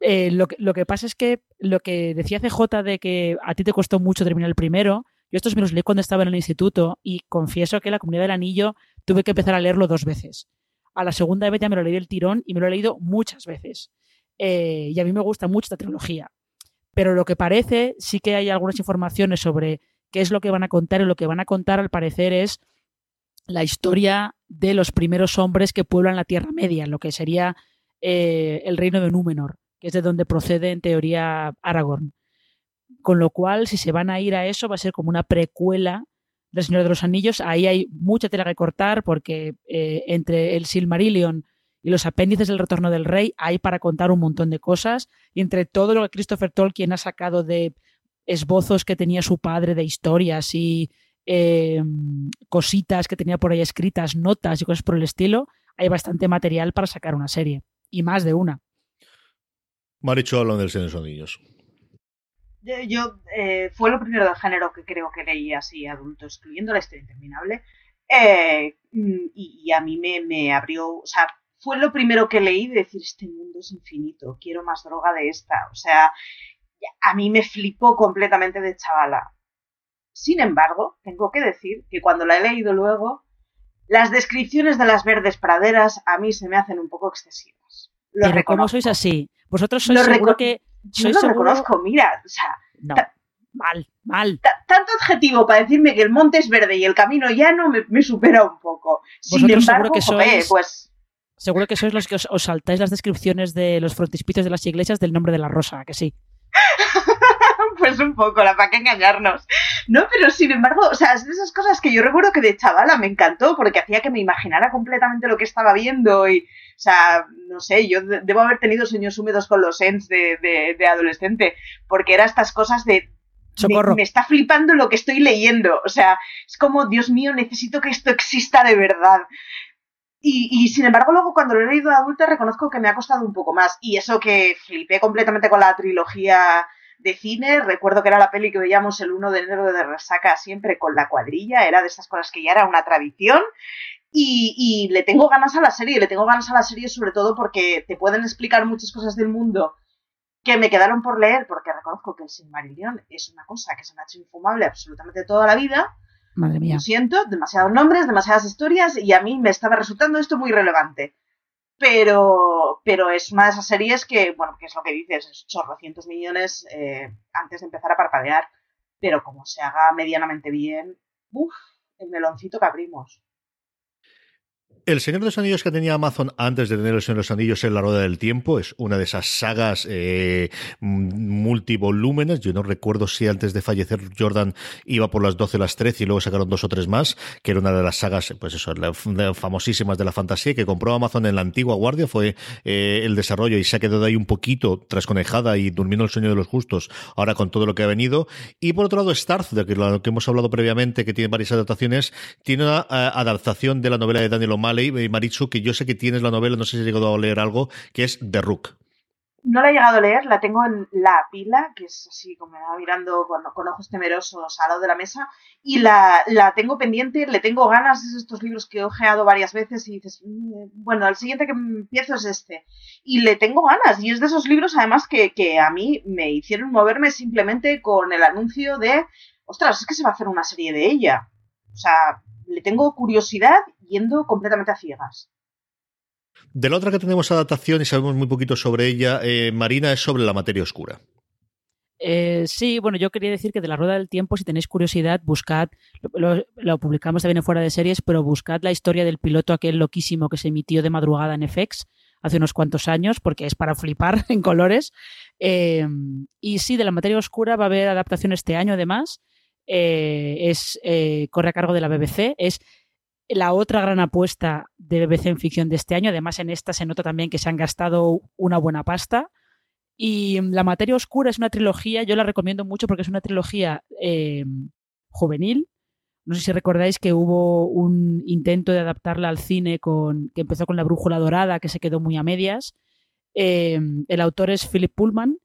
Eh, lo, que, lo que pasa es que lo que decía CJ de que a ti te costó mucho terminar el primero, yo estos me los leí cuando estaba en el instituto y confieso que la comunidad del anillo tuve que empezar a leerlo dos veces. A la segunda vez ya me lo leí del tirón y me lo he leído muchas veces. Eh, y a mí me gusta mucho esta trilogía. Pero lo que parece, sí que hay algunas informaciones sobre qué es lo que van a contar y lo que van a contar al parecer es la historia de los primeros hombres que pueblan la Tierra Media, lo que sería eh, el reino de Númenor, que es de donde procede en teoría Aragorn. Con lo cual, si se van a ir a eso, va a ser como una precuela del Señor de los Anillos. Ahí hay mucha tela que cortar porque eh, entre el Silmarillion y los apéndices del Retorno del Rey hay para contar un montón de cosas. Y entre todo lo que Christopher Tolkien ha sacado de esbozos que tenía su padre de historias y eh, cositas que tenía por ahí escritas, notas y cosas por el estilo, hay bastante material para sacar una serie. Y más de una. Maricho habla del Señor de los Anillos yo eh, fue lo primero del género que creo que leí así adulto, excluyendo la historia interminable. Eh, y, a mí me, me, abrió, o sea, fue lo primero que leí de decir, este mundo es infinito, quiero más droga de esta. O sea, a mí me flipó completamente de chavala. Sin embargo, tengo que decir que cuando la he leído luego, las descripciones de las verdes praderas a mí se me hacen un poco excesivas. Lo Pero ¿cómo sois así? Vosotros sois seguro que yo lo reconozco, mira, o sea. No, mal, mal. Tanto adjetivo para decirme que el monte es verde y el camino llano me, me supera un poco. Sin embargo, que sois, pues. Seguro que sois los que os, saltáis las descripciones de los frontispicios de las iglesias del nombre de la rosa, que sí. pues un poco, la para qué engañarnos. No, pero sin embargo, o sea, es de esas cosas que yo recuerdo que de chavala me encantó porque hacía que me imaginara completamente lo que estaba viendo y, sea, no sé, yo debo haber tenido sueños húmedos con los ends de, adolescente, porque era estas cosas de me, está flipando lo que estoy leyendo. O sea, es como, Dios mío, necesito que esto exista de verdad. Y, y, sin embargo, luego cuando lo he leído de adulta reconozco que me ha costado un poco más. Y eso que flipé completamente con la trilogía de cine. Recuerdo que era la peli que veíamos el 1 de enero de resaca siempre con la cuadrilla. Era de esas cosas que ya era una tradición. Y, y, le tengo ganas a la serie. Le tengo ganas a la serie sobre todo porque te pueden explicar muchas cosas del mundo que me quedaron por leer, porque reconozco que el Silmarillion es una cosa que se me ha hecho infumable absolutamente toda la vida. Madre mía. Lo siento, demasiados nombres, demasiadas historias, y a mí me estaba resultando esto muy relevante. Pero, pero es una de esas series que, bueno, que es lo que dices, es chorrocientos millones eh, antes de empezar a parpadear. Pero como se haga medianamente bien, uff, el meloncito que abrimos. El Señor de los Anillos que tenía Amazon antes de tener El Señor de los Anillos en la Rueda del Tiempo es una de esas sagas eh, multivolúmenes. Yo no recuerdo si antes de fallecer Jordan iba por las 12 las 13 y luego sacaron dos o tres más, que era una de las sagas, pues eso, famosísimas de la fantasía que compró Amazon en la antigua guardia. Fue eh, el desarrollo y se ha quedado ahí un poquito trasconejada y durmiendo el sueño de los justos ahora con todo lo que ha venido. Y por otro lado, Starz, de lo que hemos hablado previamente, que tiene varias adaptaciones, tiene una uh, adaptación de la novela de Daniel O'Malley y Maritzu, que yo sé que tienes la novela, no sé si has llegado a leer algo, que es The Rook. No la he llegado a leer, la tengo en la pila, que es así como mirando con, con, ojos temerosos al lado de la mesa, y la, la, tengo pendiente, le tengo ganas, es estos libros que he ojeado varias veces y dices, mm, bueno, el siguiente que empiezo es este, y le tengo ganas, y es de esos libros además que, que a mí me hicieron moverme simplemente con el anuncio de, ostras, es que se va a hacer una serie de ella. O sea, le tengo curiosidad yendo completamente a ciegas. De la otra que tenemos adaptación y sabemos muy poquito sobre ella, eh, Marina, es sobre la materia oscura. Eh, sí, bueno, yo quería decir que de la Rueda del Tiempo, si tenéis curiosidad, buscad, lo, lo, publicamos también en fuera de series, pero buscad la historia del piloto aquel loquísimo que se emitió de madrugada en FX hace unos cuantos años, porque es para flipar en colores. Eh, y sí, de la materia oscura va a haber adaptación este año, además. Eh, es eh, corre a cargo de la BBC, es la otra gran apuesta de BBC en ficción de este año. Además, en esta se nota también que se han gastado una buena pasta. Y La materia oscura es una trilogía, yo la recomiendo mucho porque es una trilogía eh, juvenil. No sé si recordáis que hubo un intento de adaptarla al cine con, que empezó con La Brújula Dorada, que se quedó muy a medias. El autor es Philip Pullman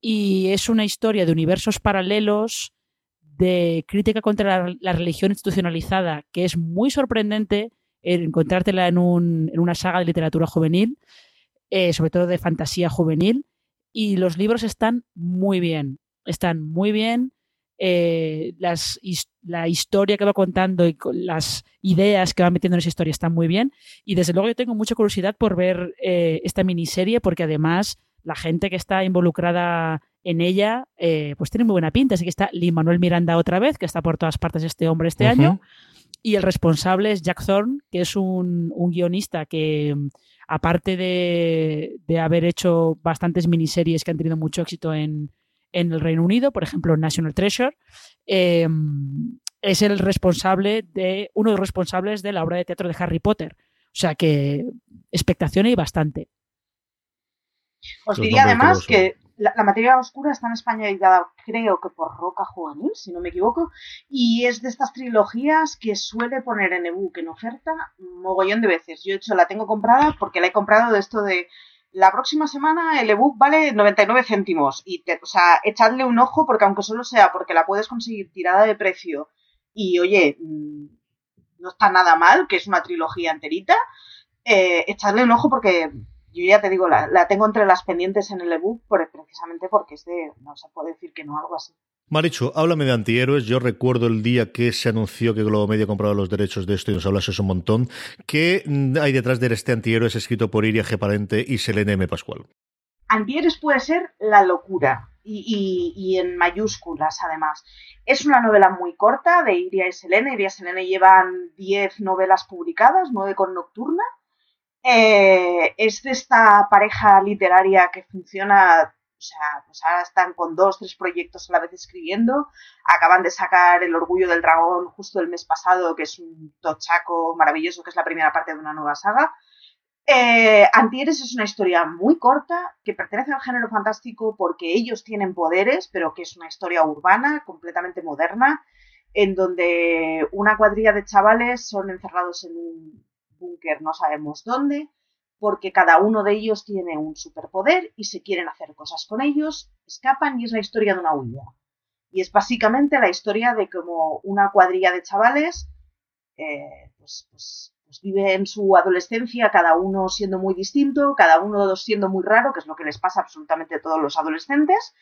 y es una historia de universos paralelos de crítica contra la, religión institucionalizada, que es muy sorprendente encontrártela en, un, en una saga de literatura juvenil, eh, sobre todo de fantasía juvenil, y los libros están muy bien, están muy bien. Eh, las, la historia que va contando y las ideas que va metiendo en esa historia están muy bien. Y desde luego yo tengo mucha curiosidad por ver eh, esta miniserie porque además la gente que está involucrada en ella, eh, pues tiene muy buena pinta. Así que está Lee Manuel Miranda otra vez, que está por todas partes este hombre este uh -huh. año. Y el responsable es Jack Thorne, que es un, un guionista que, aparte de, de, haber hecho bastantes miniseries que han tenido mucho éxito en, en el Reino Unido, por ejemplo, National Treasure, eh, es el responsable de, uno de los responsables de la obra de teatro de Harry Potter. O sea que expectación hay bastante. Os diría además que la, materia oscura está en España editada, creo que por Roca Juvenil, si no me equivoco, y es de estas trilogías que suele poner en ebook en oferta mogollón de veces. Yo, de hecho, la tengo comprada porque la he comprado de esto de la próxima semana el ebook vale 99 céntimos. Y, te, o sea, echadle un ojo porque aunque solo sea porque la puedes conseguir tirada de precio y, oye, mm, no está nada mal, que es una trilogía enterita, eh, echadle un ojo porque yo ya te digo, la, la, tengo entre las pendientes en el ebook por, precisamente porque es de, no se puede decir que no, algo así. Marichu, háblame de antihéroes. Yo recuerdo el día que se anunció que Globo Media compraba los derechos de esto y nos hablas eso un montón. ¿Qué hay detrás de este antihéroes escrito por Iria G. Parente y Selene M. Pascual? Antihéroes puede ser la locura y, y, y, en mayúsculas además. Es una novela muy corta de Iria y Selene. Iria y Selene llevan 10 novelas publicadas, 9 con Nocturna eh, es de esta pareja literaria que funciona, o sea, pues ahora están con dos, tres proyectos a la vez escribiendo. Acaban de sacar El Orgullo del Dragón justo el mes pasado, que es un tochaco maravilloso, que es la primera parte de una nueva saga. Eh, Antieres es una historia muy corta que pertenece al género fantástico porque ellos tienen poderes, pero que es una historia urbana, completamente moderna, en donde una cuadrilla de chavales son encerrados en un búnker no sabemos dónde, porque cada uno de ellos tiene un superpoder y se quieren hacer cosas con ellos, escapan y es la historia de una huida. Y es básicamente la historia de cómo una cuadrilla de chavales eh, pues, pues, pues, vive en su adolescencia, cada uno siendo muy distinto, cada uno siendo muy raro, que es lo que les pasa absolutamente a todos los adolescentes,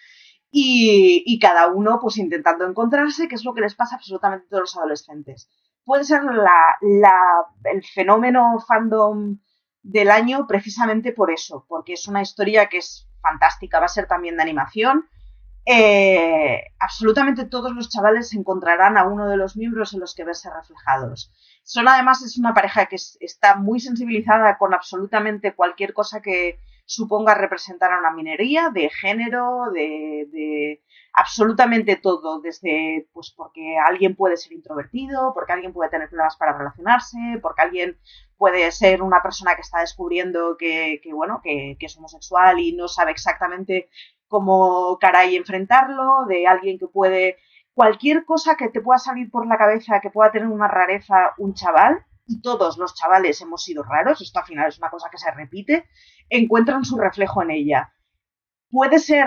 y, cada uno pues intentando encontrarse, que es lo que les pasa absolutamente a todos los adolescentes. Puede ser el fenómeno fandom del año precisamente por eso, porque es una historia que es fantástica, va a ser también de animación. Eh, absolutamente todos los chavales encontrarán a uno de los miembros en los que verse reflejados. Son además es una pareja que está muy sensibilizada con absolutamente cualquier cosa que suponga representar a una minería, de género, de, absolutamente todo, desde pues porque alguien puede ser introvertido, porque alguien puede tener problemas para relacionarse, porque alguien puede ser una persona que está descubriendo que, bueno, que, que, es homosexual y no sabe exactamente cómo caray enfrentarlo, de alguien que puede cualquier cosa que te pueda salir por la cabeza, que pueda tener una rareza un chaval, y todos los chavales hemos sido raros, esto al final es una cosa que se repite, encuentran su reflejo en ella. Puede ser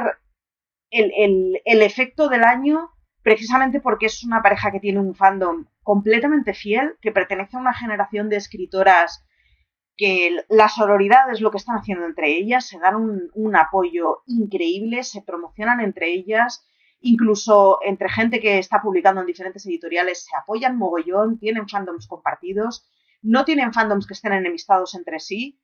el, efecto del año precisamente porque es una pareja que tiene un fandom completamente fiel, que pertenece a una generación de escritoras que la sororidad es lo que están haciendo entre ellas, se dan un, un apoyo increíble, se promocionan entre ellas, incluso entre gente que está publicando en diferentes editoriales se apoyan mogollón, tienen fandoms compartidos, no tienen fandoms que estén enemistados entre sí,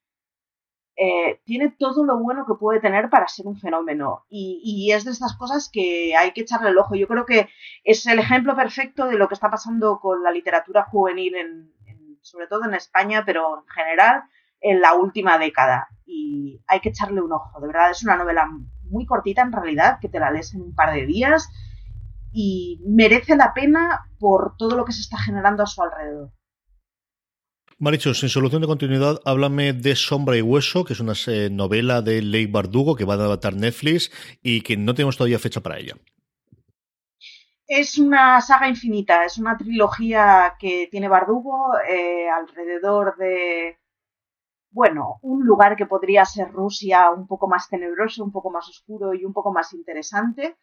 eh, tiene todo lo bueno que puede tener para ser un fenómeno. Y, es de estas cosas que hay que echarle el ojo. Yo creo que es el ejemplo perfecto de lo que está pasando con la literatura juvenil, en, sobre todo en España, pero en general en la última década. Y hay que echarle un ojo. De verdad, es una novela muy cortita en realidad, que te la lees en un par de días y merece la pena por todo lo que se está generando a su alrededor. Maricho, sin solución de continuidad, háblame de Sombra y Hueso, que es una novela de Leigh Bardugo que va a adaptar Netflix y que no tenemos todavía fecha para ella. Es una saga infinita, es una trilogía que tiene Bardugo eh, alrededor de bueno, un lugar que podría ser Rusia un poco más tenebroso, un poco más oscuro y un poco más interesante.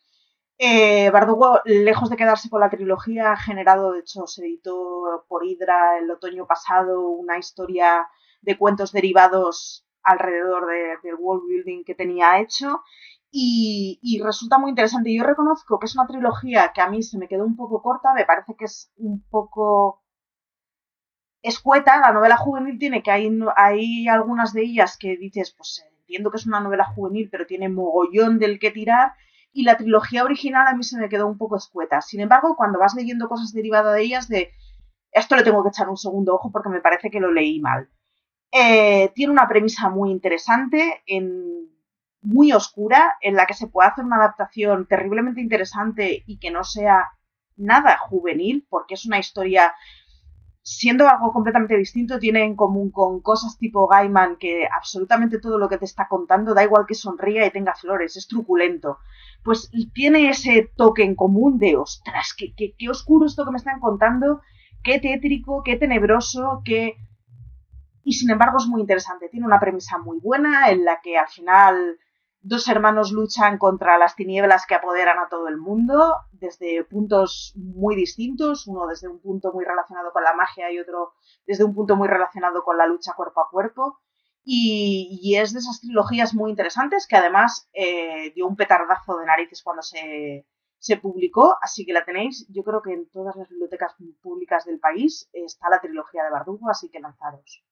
Eh, Bardugo, lejos de quedarse con la trilogía, ha generado, de hecho, se editó por Hydra el otoño pasado una historia de cuentos derivados alrededor del world building que tenía hecho. Y, y, resulta muy interesante. Yo reconozco que es una trilogía que a mí se me quedó un poco corta, me parece que es un poco escueta, la novela juvenil tiene que hay, hay algunas de ellas que dices, pues entiendo que es una novela juvenil, pero tiene mogollón del que tirar, y la trilogía original a mí se me quedó un poco escueta. Sin embargo, cuando vas leyendo cosas derivadas de ellas, de esto le tengo que echar un segundo ojo porque me parece que lo leí mal. Eh, tiene una premisa muy interesante, en, muy oscura, en la que se puede hacer una adaptación terriblemente interesante y que no sea nada juvenil, porque es una historia siendo algo completamente distinto, tiene en común con cosas tipo Gaiman, que absolutamente todo lo que te está contando, da igual que sonría y tenga flores, es truculento. Pues tiene ese toque en común de, ostras, qué, qué, qué oscuro esto que me están contando, qué tétrico, qué tenebroso, qué... Y sin embargo es muy interesante, tiene una premisa muy buena en la que al final dos hermanos luchan contra las tinieblas que apoderan a todo el mundo desde puntos muy distintos, uno desde un punto muy relacionado con la magia y otro desde un punto muy relacionado con la lucha cuerpo a cuerpo. Y, es de esas trilogías muy interesantes que además eh, dio un petardazo de narices cuando se, se publicó, así que la tenéis, yo creo que en todas las bibliotecas públicas del país está la trilogía de Bardugo, así que lanzaros.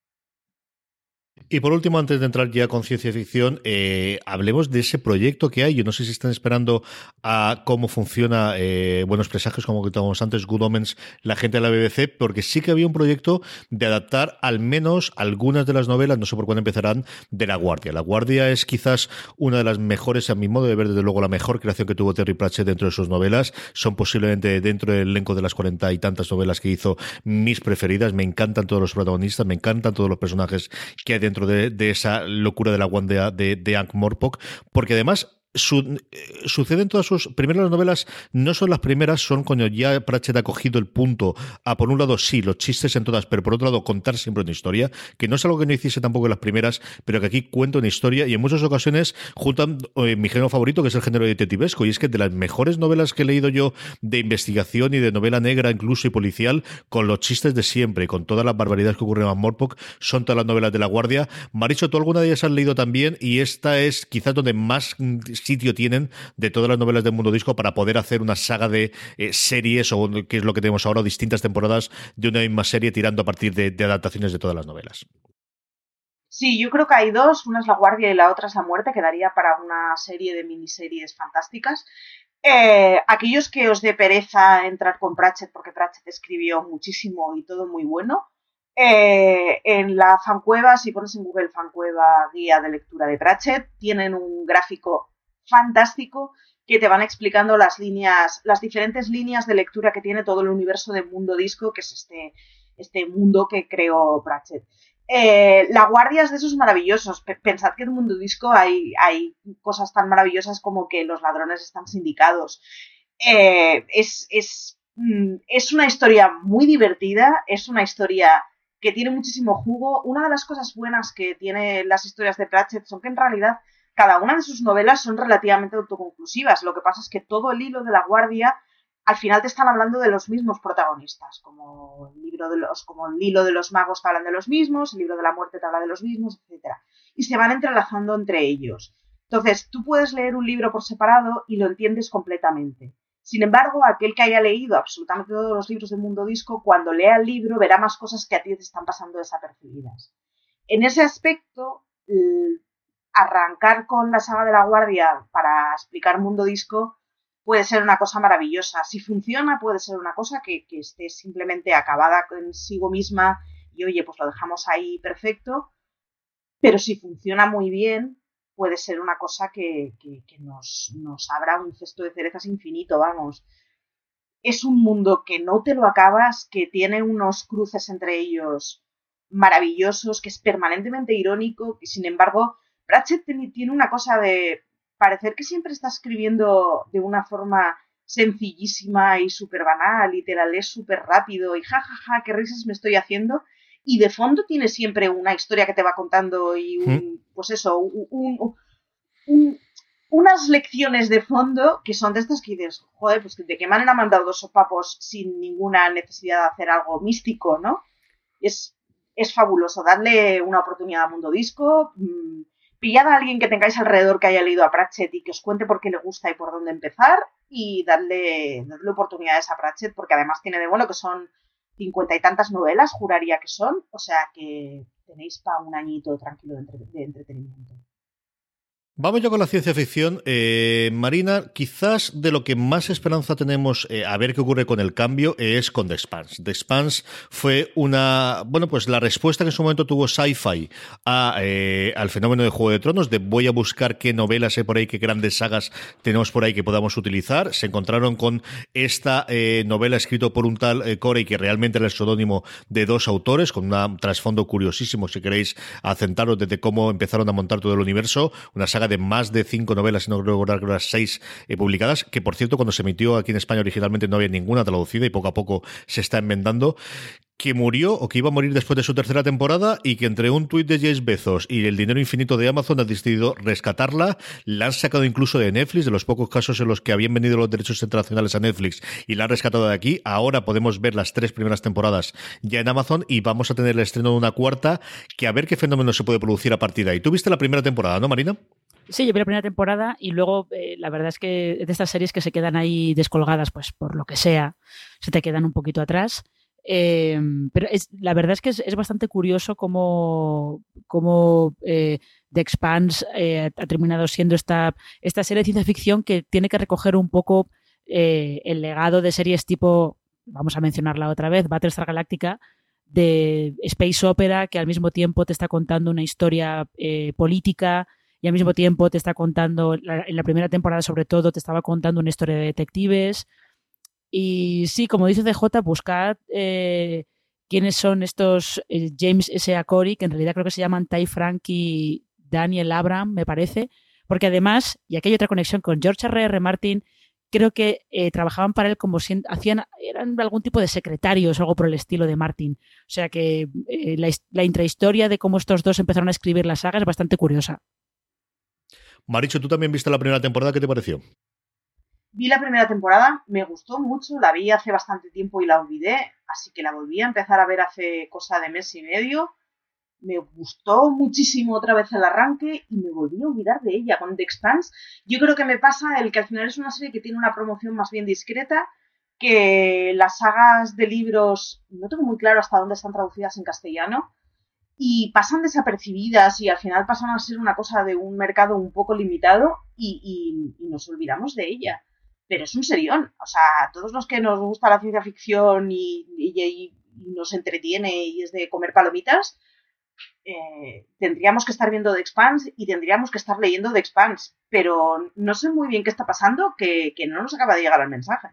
Y por último, antes de entrar ya con ciencia ficción, eh, hablemos de ese proyecto que hay. Yo no sé si están esperando a cómo funciona eh, Buenos Presagios, como comentábamos antes, Good Omens, la gente de la BBC, porque sí que había un proyecto de adaptar al menos algunas de las novelas, no sé por cuándo empezarán, de La Guardia. La Guardia es quizás una de las mejores, a mi modo de ver, desde luego, la mejor creación que tuvo Terry Pratchett dentro de sus novelas. Son posiblemente dentro del elenco de las cuarenta y tantas novelas que hizo mis preferidas. Me encantan todos los protagonistas, me encantan todos los personajes que hay de, esa locura de la guardia de, de Ankh Morpok, porque además sucede en todas sus primeras novelas, no son las primeras, son cuando ya Pratchett ha cogido el punto a, por un lado, sí, los chistes en todas, pero por otro lado, contar siempre una historia, que no es algo que no hiciese tampoco en las primeras, pero que aquí cuenta una historia y en muchas ocasiones juntan eh, mi género favorito, que es el género detectivesco, y es que de las mejores novelas que he leído yo de investigación y de novela negra, incluso y policial, con los chistes de siempre, con todas las barbaridades que ocurren en Morpok, son todas las novelas de La Guardia. Maricho, tú alguna de ellas has leído también, y esta es quizás donde más mm, sitio tienen de todas las novelas del mundo disco para poder hacer una saga de eh, series, o que es lo que tenemos ahora, distintas temporadas de una misma serie tirando a partir de, adaptaciones de todas las novelas. Sí, yo creo que hay dos, una es La Guardia y la otra es La Muerte, que daría para una serie de miniseries fantásticas. Eh, aquellos que os dé pereza entrar con Pratchett, porque Pratchett escribió muchísimo y todo muy bueno, eh, en la fancueva, si pones en Google fancueva guía de lectura de Pratchett, tienen un gráfico fantástico que te van explicando las líneas, las diferentes líneas de lectura que tiene todo el universo de Mundo Disco, que es este, este mundo que creó Pratchett. Eh, la Guardia es de esos maravillosos. Pensad que en mundo disco hay, hay cosas tan maravillosas como que los ladrones están sindicados. Eh, es, es, mm, es una historia muy divertida, es una historia que tiene muchísimo jugo. Una de las cosas buenas que tiene las historias de Pratchett son que en realidad cada una de sus novelas son relativamente autoconclusivas. Lo que pasa es que todo el hilo de la Guardia al final te están hablando de los mismos protagonistas, como el libro de los, como el hilo de los magos te hablan de los mismos, el libro de la muerte te habla de los mismos, etc. Y se van entrelazando entre ellos. Entonces, tú puedes leer un libro por separado y lo entiendes completamente. Sin embargo, aquel que haya leído absolutamente todos los libros del mundo disco, cuando lea el libro verá más cosas que a ti te están pasando desapercibidas. En ese aspecto, arrancar con la saga de la guardia para explicar mundo disco puede ser una cosa maravillosa. Si funciona, puede ser una cosa que, esté simplemente acabada consigo misma y oye, pues lo dejamos ahí perfecto. Pero si funciona muy bien, puede ser una cosa que, nos, nos abra un cesto de cerezas infinito, vamos. Es un mundo que no te lo acabas, que tiene unos cruces entre ellos maravillosos, que es permanentemente irónico, y sin embargo, Pratchett tiene una cosa de parecer que siempre está escribiendo de una forma sencillísima y súper banal y te la lees súper rápido y jajaja, ja, ja, qué risas me estoy haciendo. Y de fondo tiene siempre una historia que te va contando y un, pues eso, un, unas lecciones de fondo que son de estas que dices, joder, pues de qué manera han mandado dos sopapos sin ninguna necesidad de hacer algo místico, ¿no? Es, es fabuloso, darle una oportunidad a Mundo Disco. Mm, pillad a alguien que tengáis alrededor que haya leído a Pratchett y que os cuente por qué le gusta y por dónde empezar y darle, darle oportunidades a Pratchett porque además tiene de bueno que son cincuenta y tantas novelas, juraría que son, o sea que tenéis para un añito tranquilo de entretenimiento. Vamos ya con la ciencia ficción. Eh, Marina, quizás de lo que más esperanza tenemos eh, a ver qué ocurre con el cambio es con The Expanse. The Expanse fue una, bueno, pues la respuesta que en su momento tuvo Sci-Fi eh, al fenómeno de Juego de Tronos, de voy a buscar qué novelas hay por ahí, qué grandes sagas tenemos por ahí que podamos utilizar. Se encontraron con esta novela escrita por un tal Corey, que realmente era el seudónimo de dos autores, con un trasfondo curiosísimo, si queréis acentaros desde cómo empezaron a montar todo el universo. Una saga de más de cinco novelas, si no creo recordar que las seis eh, publicadas, que por cierto, cuando se emitió aquí en España originalmente no había ninguna traducida y poco a poco se está enmendando que murió o que iba a morir después de su tercera temporada y que entre un tuit de James Bezos y el dinero infinito de Amazon ha decidido rescatarla. La han sacado incluso de Netflix, de los pocos casos en los que habían venido los derechos internacionales a Netflix y la han rescatado de aquí. Ahora podemos ver las tres primeras temporadas ya en Amazon y vamos a tener el estreno de una cuarta que a ver qué fenómeno se puede producir a partir de ahí. ¿Tú viste la primera temporada, no, Marina? Sí, yo vi la primera temporada y luego eh, la verdad es que de estas series que se quedan ahí descolgadas, pues por lo que sea, se te quedan un poquito atrás. Em, pero es, la verdad es que es, bastante curioso cómo, cómo eh, The Expanse eh, ha terminado siendo esta, esta serie de ciencia ficción que tiene que recoger un poco el legado de series tipo, vamos a mencionarla otra vez, Battlestar Galactica, de Space Opera, que al mismo tiempo te está contando una historia política y al mismo tiempo te está contando, en la primera temporada sobre todo, te estaba contando una historia de detectives. Y sí, como dice DJ, buscad eh, quiénes son estos eh, James S. Corey, que en realidad creo que se llaman Ty Frank y Daniel Abram, me parece, Porque además, y aquí hay otra conexión con George R. R. Martin, creo que eh, trabajaban para él como si hacían, eran algún tipo de secretarios algo por el estilo de Martin. O sea que eh, la, la, intrahistoria de cómo estos dos empezaron a escribir la saga es bastante curiosa. Maricho, tú también viste la primera temporada, ¿qué te pareció? Vi la primera temporada, me gustó mucho, la vi hace bastante tiempo y la olvidé, así que la volví a empezar a ver hace cosa de mes y medio me gustó muchísimo otra vez el arranque y me volví a olvidar de ella. Con The Expanse, yo creo que me pasa el que al final es una serie que tiene una promoción más bien discreta, que las sagas de libros, no tengo muy claro hasta dónde están traducidas en castellano, y pasan desapercibidas y al final pasan a ser una cosa de un mercado un poco limitado y, nos olvidamos de ella. Pero es un serión, o sea, todos los que nos gusta la ciencia ficción y, y nos entretiene y es de comer palomitas, eh, tendríamos que estar viendo The Expanse y tendríamos que estar leyendo The Expanse, pero no sé muy bien qué está pasando, que, que no nos acaba de llegar el mensaje.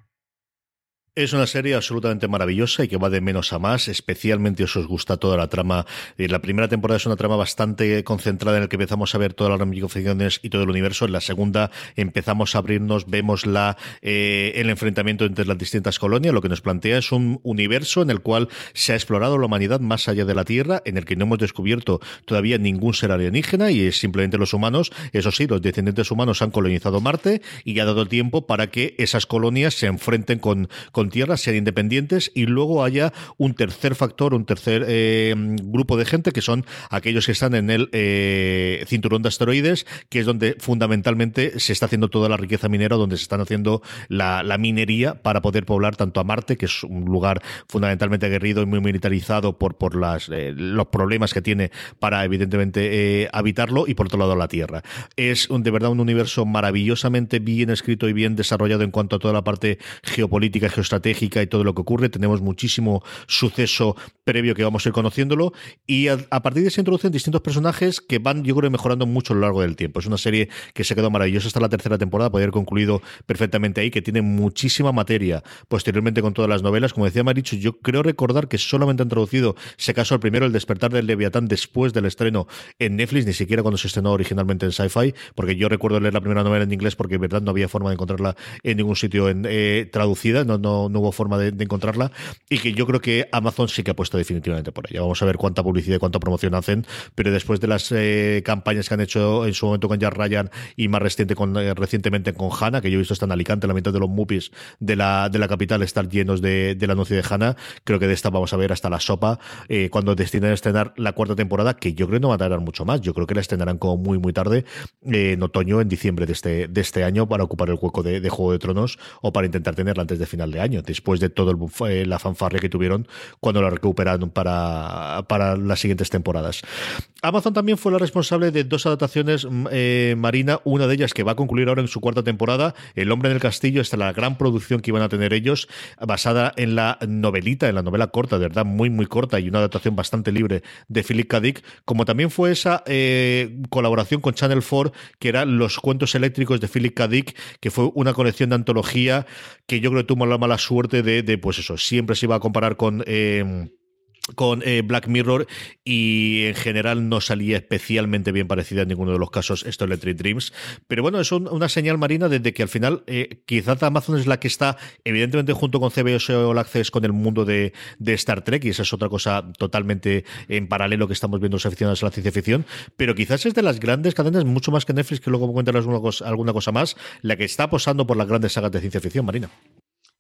Es una serie absolutamente maravillosa y que va de menos a más, especialmente si os gusta toda la trama. Eh, la primera temporada es una trama bastante concentrada en la que empezamos a ver todas las ramificaciones y todo el universo. En la segunda empezamos a abrirnos, vemos la, eh, el enfrentamiento entre las distintas colonias. Lo que nos plantea es un universo en el cual se ha explorado la humanidad más allá de la Tierra, en el que no hemos descubierto todavía ningún ser alienígena y es simplemente los humanos. Eso sí, los descendientes humanos han colonizado Marte y ha dado tiempo para que esas colonias se enfrenten con tierra, sean independientes y luego haya un tercer factor, un tercer eh, grupo de gente que son aquellos que están en el eh, cinturón de asteroides, que es donde fundamentalmente se está haciendo toda la riqueza minera, donde se están haciendo la, minería para poder poblar tanto a Marte, que es un lugar fundamentalmente aguerrido y muy militarizado por, por eh, los problemas que tiene para evidentemente habitarlo, y por otro lado la Tierra. Es un, de verdad un universo maravillosamente bien escrito y bien desarrollado en cuanto a toda la parte geopolítica, estratégica y todo lo que ocurre. Tenemos muchísimo suceso previo que vamos a ir conociéndolo y a, partir de se introducen distintos personajes que van, yo creo, mejorando mucho a lo largo del tiempo. Es una serie que se quedó maravillosa hasta la tercera temporada, podría haber concluido perfectamente ahí, que tiene muchísima materia posteriormente con todas las novelas. Como decía Maricho, yo creo recordar que solamente han traducido, se caso el primero, El despertar del Leviatán, después del estreno en Netflix, ni siquiera cuando se estrenó originalmente en Sci-Fi, porque yo recuerdo leer la primera novela en inglés porque, en verdad, no había forma de encontrarla en ningún sitio en, eh, traducida, no, no, no hubo forma de, encontrarla y que yo creo que Amazon sí que ha puesto definitivamente por ella. Vamos a ver cuánta publicidad y cuánta promoción hacen, pero después de las eh, campañas que han hecho en su momento con Jack Ryan y más reciente con, eh, recientemente con Hanna, que yo he visto está en Alicante, la mitad de los movies de la, de la capital estar llenos de, del anuncio de Hanna, creo que de esta vamos a ver hasta la sopa eh, cuando destinen a estrenar la cuarta temporada, que yo creo no va a tardar mucho más. Yo creo que la estrenarán como muy, muy tarde, en otoño, en diciembre de este, de este año, para ocupar el hueco de Juego de Tronos o para intentar tenerla antes de final de año después de todo el, la fanfarria que tuvieron cuando la recuperaron para, para las siguientes temporadas. Amazon también fue la responsable de dos adaptaciones, mm, eh, Marina, una de ellas que va a concluir ahora en su cuarta temporada, El hombre en el castillo, esta la gran producción que iban a tener ellos, basada en la novelita, en la novela corta, de verdad muy, muy corta y una adaptación bastante libre de Philip K. Dick, como también fue esa eh, colaboración con Channel 4, que era Los cuentos eléctricos de Philip K. Dick, que fue una colección de antología que yo creo que tuvo la mala suerte de, de pues eso, siempre se iba a comparar con... Eh, con eh, Black Mirror y en general no salía especialmente bien parecida en ninguno de los casos esto Electric Dreams. Pero bueno, es una señal marina desde que al final eh, quizás Amazon es la que está evidentemente junto con CBS All Access con el mundo de, Star Trek y esa es otra cosa totalmente en paralelo que estamos viendo los aficionados a la ciencia ficción, pero quizás es de las grandes cadenas, mucho más que Netflix, que luego comentarás alguna cosa, alguna cosa más, la que está posando por las grandes sagas de ciencia ficción, Marina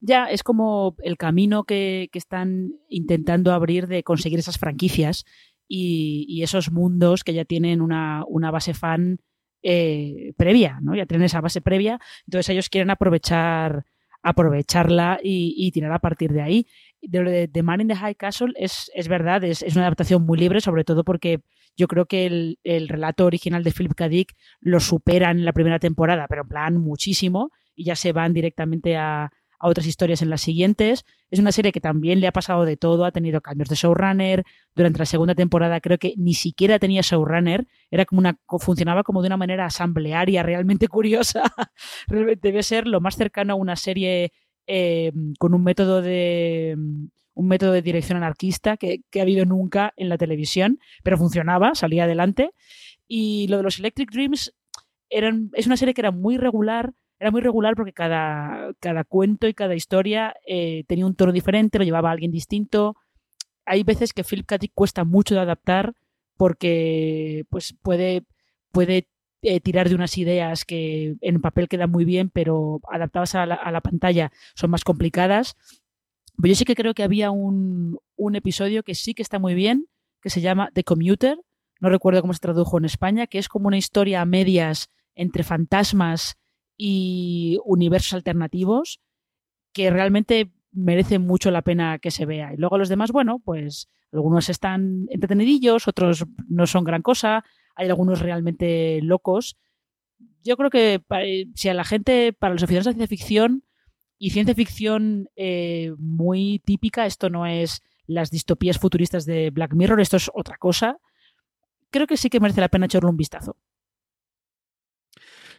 ya es como el camino que, están intentando abrir de conseguir esas franquicias y, esos mundos que ya tienen una, base fan eh, previa, ¿no? Ya tienen esa base previa, entonces ellos quieren aprovechar aprovecharla y, tirar a partir de ahí. De, de, Man in the High Castle es, es verdad, es, una adaptación muy libre, sobre todo porque yo creo que el, el relato original de Philip K. Dick lo superan en la primera temporada, pero en plan muchísimo, y ya se van directamente a, a otras historias en las siguientes. Es una serie que también le ha pasado de todo, ha tenido cambios de showrunner. Durante la segunda temporada creo que ni siquiera tenía showrunner, era como una funcionaba como de una manera asamblearia realmente curiosa. debe ser lo más cercano a una serie eh, con un método de un método de dirección anarquista que, que ha habido nunca en la televisión, pero funcionaba, salía adelante. Y lo de los Electric Dreams eran, es una serie que era muy regular, era muy regular porque cada, cada cuento y cada historia eh, tenía un tono diferente, lo llevaba a alguien distinto. Hay veces que Philip K. cuesta mucho de adaptar porque pues puede, puede eh, tirar de unas ideas que en papel quedan muy bien, pero adaptadas a la, pantalla son más complicadas. Pero yo sí que creo que había un, un episodio que sí que está muy bien, que se llama The Commuter, no recuerdo cómo se tradujo en España, que es como una historia a medias entre fantasmas y universos alternativos que realmente merece mucho la pena que se vea. Y luego los demás, bueno, pues algunos están entretenidillos, otros no son gran cosa, hay algunos realmente locos. Yo creo que si a la gente, para los aficionados de ciencia ficción y ciencia ficción eh, muy típica, esto no es las distopías futuristas de Black Mirror, esto es otra cosa, creo que sí que merece la pena echarle un vistazo.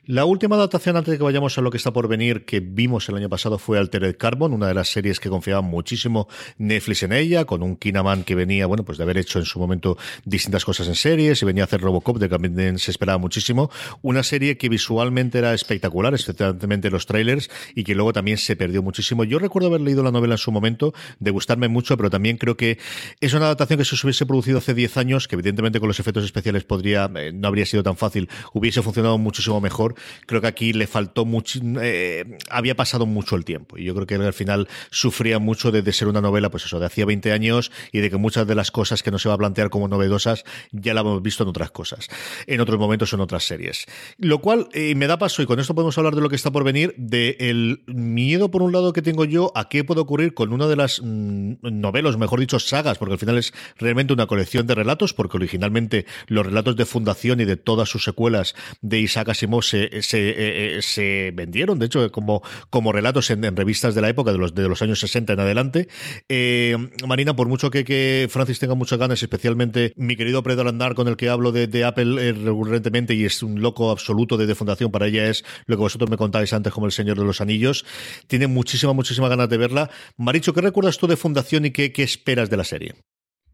La última adaptación, antes de que vayamos a lo que está por venir, que vimos el año pasado fue Altered Carbon, una de las series que confiaba muchísimo Netflix en ella, con un Kinaman que venía, bueno, pues de haber hecho en su momento distintas cosas en series y venía a hacer Robocop, de que también se esperaba muchísimo. Una serie que visualmente era espectacular, especialmente los trailers, y que luego también se perdió muchísimo. Yo recuerdo haber leído la novela en su momento, de gustarme mucho, pero también creo que es una adaptación que si se hubiese producido hace 10 años, que evidentemente con los efectos especiales podría, eh, no habría sido tan fácil, hubiese funcionado muchísimo mejor creo que aquí le faltó mucho, eh, había pasado mucho el tiempo y yo creo que al final sufría mucho de, ser una novela, pues eso, de hacía 20 años y de que muchas de las cosas que no se va a plantear como novedosas ya la hemos visto en otras cosas, en otros momentos en otras series. Lo cual eh, me da paso, y con esto podemos hablar de lo que está por venir, del miedo por un lado que tengo yo a qué puede ocurrir con una de las mm, novelas, mejor dicho, sagas, porque al final es realmente una colección de relatos, porque originalmente los relatos de fundación y de todas sus secuelas de Isaac Asimov se eh, eh, se, vendieron, de hecho, como, como relatos en, revistas de la época, de los, de los años 60 en adelante. Eh, Marina, por mucho que, que, Francis tenga muchas ganas, especialmente mi querido Pedro Andar, con el que hablo de, Apple recurrentemente y es un loco absoluto de, fundación, para ella es lo que vosotros me contáis antes como el Señor de los Anillos. Tiene muchísima, muchísima ganas de verla. Maricho, ¿qué recuerdas tú de Fundación y qué, qué esperas de la serie?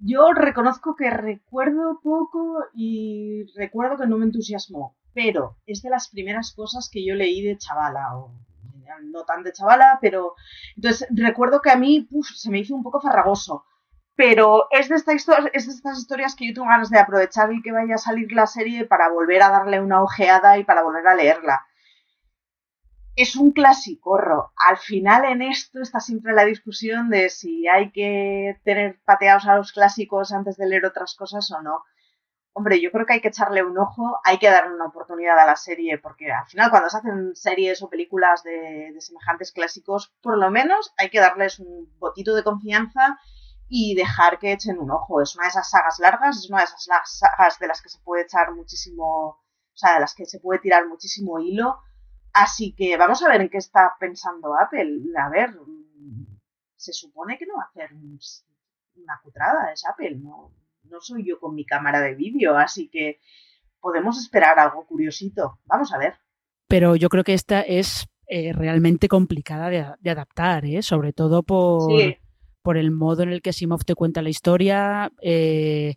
Yo reconozco que recuerdo poco y recuerdo que no me entusiasmó pero es de las primeras cosas que yo leí de chavala, o no tan de chavala, pero entonces recuerdo que a mí se me hizo un poco farragoso. Pero es de, esta es de estas historias que yo tengo ganas de aprovechar y que vaya a salir la serie para volver a darle una ojeada y para volver a leerla. Es un clásico, Al final en esto está siempre la discusión de si hay que tener pateados a los clásicos antes de leer otras cosas o no hombre, yo creo que hay que echarle un ojo, hay que darle una oportunidad a la serie, porque al final cuando se hacen series o películas de, semejantes clásicos, por lo menos hay que darles un botito de confianza y dejar que echen un ojo. Es una de esas sagas largas, es una de esas sagas de las que se puede echar muchísimo, o sea, de las que se puede tirar muchísimo hilo. Así que vamos a ver en qué está pensando Apple. A ver, se supone que no va a hacer una cutrada, es Apple, ¿no? No soy yo con mi cámara de vídeo, así que podemos esperar algo curiosito. Vamos a ver. Pero yo creo que esta es eh, realmente complicada de, adaptar, ¿eh? sobre todo por, por el modo en el que Simov te cuenta la historia. Eh,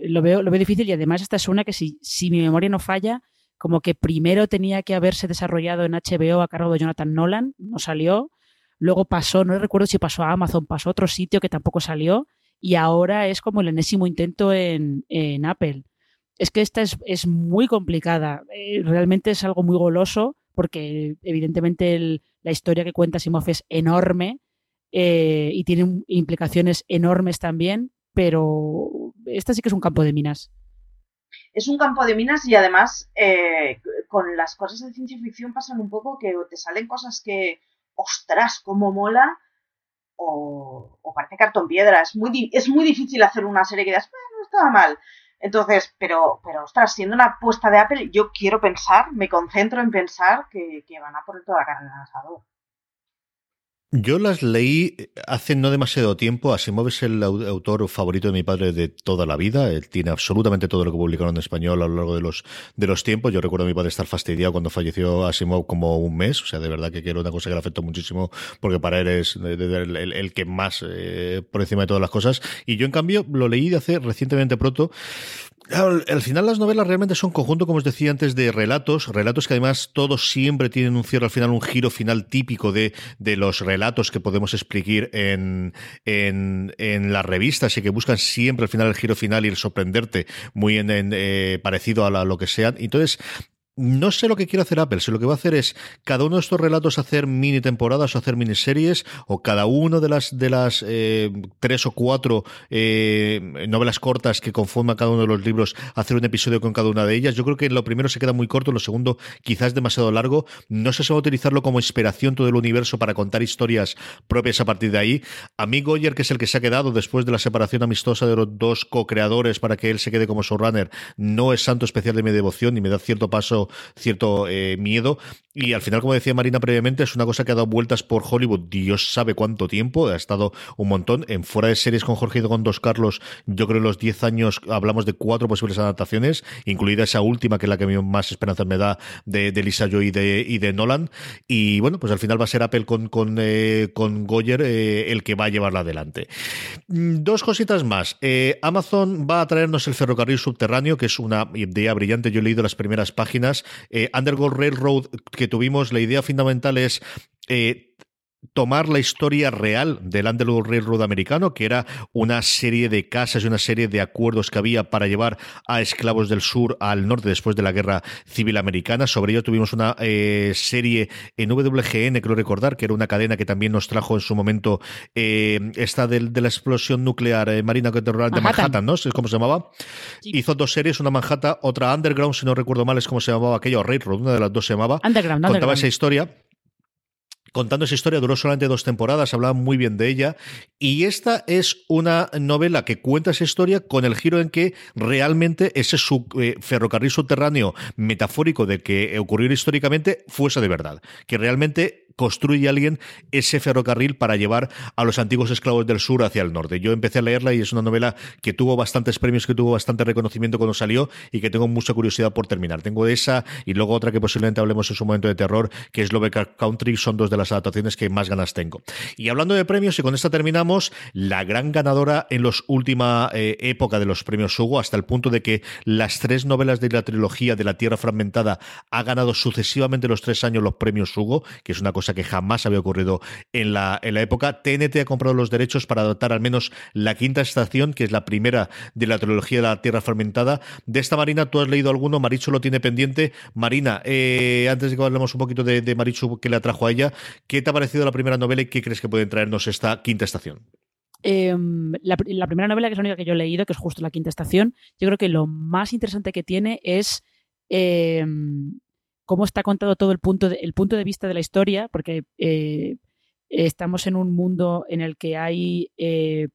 lo, veo, lo veo difícil y además esta es una que si, si mi memoria no falla, como que primero tenía que haberse desarrollado en HBO a cargo de Jonathan Nolan, no salió. Luego pasó, no recuerdo si pasó a Amazon, pasó a otro sitio que tampoco salió y ahora es como el enésimo intento en, Apple. Es que esta es, muy complicada, eh, realmente es algo muy goloso porque evidentemente la historia que cuenta Simov es enorme eh, y tiene implicaciones enormes también, pero esta sí que es un campo de minas. Es un campo de minas y además eh, con las cosas de ciencia ficción pasan un poco que te salen cosas que, ostras, cómo mola, o, parece cartón piedra. Es muy, es muy difícil hacer una serie que digas, no estaba mal. Entonces, pero, pero ostras, siendo una apuesta de Apple, yo quiero pensar, me concentro en pensar que, que van a poner toda la carne en el asador. Yo las leí hace no demasiado tiempo. Asimov es el autor favorito de mi padre de toda la vida. Él tiene absolutamente todo lo que publicaron en español a lo largo de los, de los tiempos. Yo recuerdo a mi padre estar fastidiado cuando falleció Asimov como un mes. O sea, de verdad que era una cosa que le afectó muchísimo porque para él es el, que más eh, por encima de todas las cosas. Y yo, en cambio, lo leí de hace recientemente pronto al final las novelas realmente son conjunto, como os decía antes, de relatos, relatos que además todos siempre tienen un cierre al final, un giro final típico de, de los relatos que podemos explicar en, en, en, las revistas y que buscan siempre al final el giro final y el sorprenderte muy en, eh, parecido a lo que sean. Entonces, no sé lo que quiere hacer Apple, si lo que va a hacer es cada uno de estos relatos hacer mini temporadas o hacer miniseries, o cada uno de las de las eh, tres o cuatro eh, novelas cortas que conforman cada uno de los libros hacer un episodio con cada una de ellas. Yo creo que lo primero se queda muy corto, lo segundo quizás demasiado largo. No sé si va a utilizarlo como inspiración todo el universo para contar historias propias a partir de ahí. A mí Goyer, que es el que se ha quedado después de la separación amistosa de los dos co-creadores para que él se quede como showrunner, no es santo especial de mi devoción y me da cierto paso cierto eh, miedo. Y al final, como decía Marina previamente, es una cosa que ha dado vueltas por Hollywood, Dios sabe cuánto tiempo, ha estado un montón. En fuera de series con Jorge y con Dos Carlos, yo creo en los 10 años hablamos de cuatro posibles adaptaciones, incluida esa última, que es la que más esperanza me da, de, Lisa Joy y de, y de Nolan. Y bueno, pues al final va a ser Apple con, con, eh, con Goyer eh, el que va a llevarla adelante. Mm, dos cositas más. Amazon va a traernos el ferrocarril subterráneo, que es una idea brillante. Yo he leído las primeras páginas eh, Underground Railroad que tuvimos, la idea fundamental es eh, tomar la historia real del Underworld Railroad americano, que era una serie de casas y una serie de acuerdos que había para llevar a esclavos del sur al norte después de la guerra civil americana. Sobre ello tuvimos una eh, serie en WGN, creo recordar, que era una cadena que también nos trajo en su momento eh, esta de, la explosión nuclear eh, marina de Manhattan, ¿no? Es como se llamaba. Hizo dos series, una Manhattan, otra Underground, si no recuerdo mal, es como se llamaba aquello, Railroad, una de las dos se llamaba. Underground, Contaba esa historia contando esa historia, duró solamente dos temporadas, hablaba muy bien de ella, y esta es una novela que cuenta esa historia con el giro en que realmente ese eh, ferrocarril subterráneo metafórico de que ocurrió históricamente fuese de verdad, que realmente construye alguien ese ferrocarril para llevar a los antiguos esclavos del sur hacia el norte. Yo empecé a leerla y es una novela que tuvo bastantes premios, que tuvo bastante reconocimiento cuando salió y que tengo mucha curiosidad por terminar. Tengo esa y luego otra que posiblemente hablemos en su momento de terror, que es Lovecraft Country, son dos de las adaptaciones que más ganas tengo. Y hablando de premios, y con esta terminamos, la gran ganadora en los última eh, época de los premios Hugo, hasta el punto de que las tres novelas de la trilogía de la Tierra Fragmentada ha ganado sucesivamente los tres años los premios Hugo, que es una cosa que jamás había ocurrido en la, en la época. TNT ha comprado los derechos para adoptar al menos la quinta estación, que es la primera de la trilogía de la Tierra Fermentada. De esta Marina, tú has leído alguno, Marichu lo tiene pendiente. Marina, eh, antes de que hablemos un poquito de, Marichu que le atrajo a ella, ¿qué te ha parecido la primera novela y qué crees que puede traernos esta quinta estación? Em, la, primera novela, que es la única que yo he leído, que es justo la quinta estación, yo creo que lo más interesante que tiene es em, cómo está contado todo el punto de, el punto de vista de la historia, porque eh, estamos en un mundo en el que hay eh,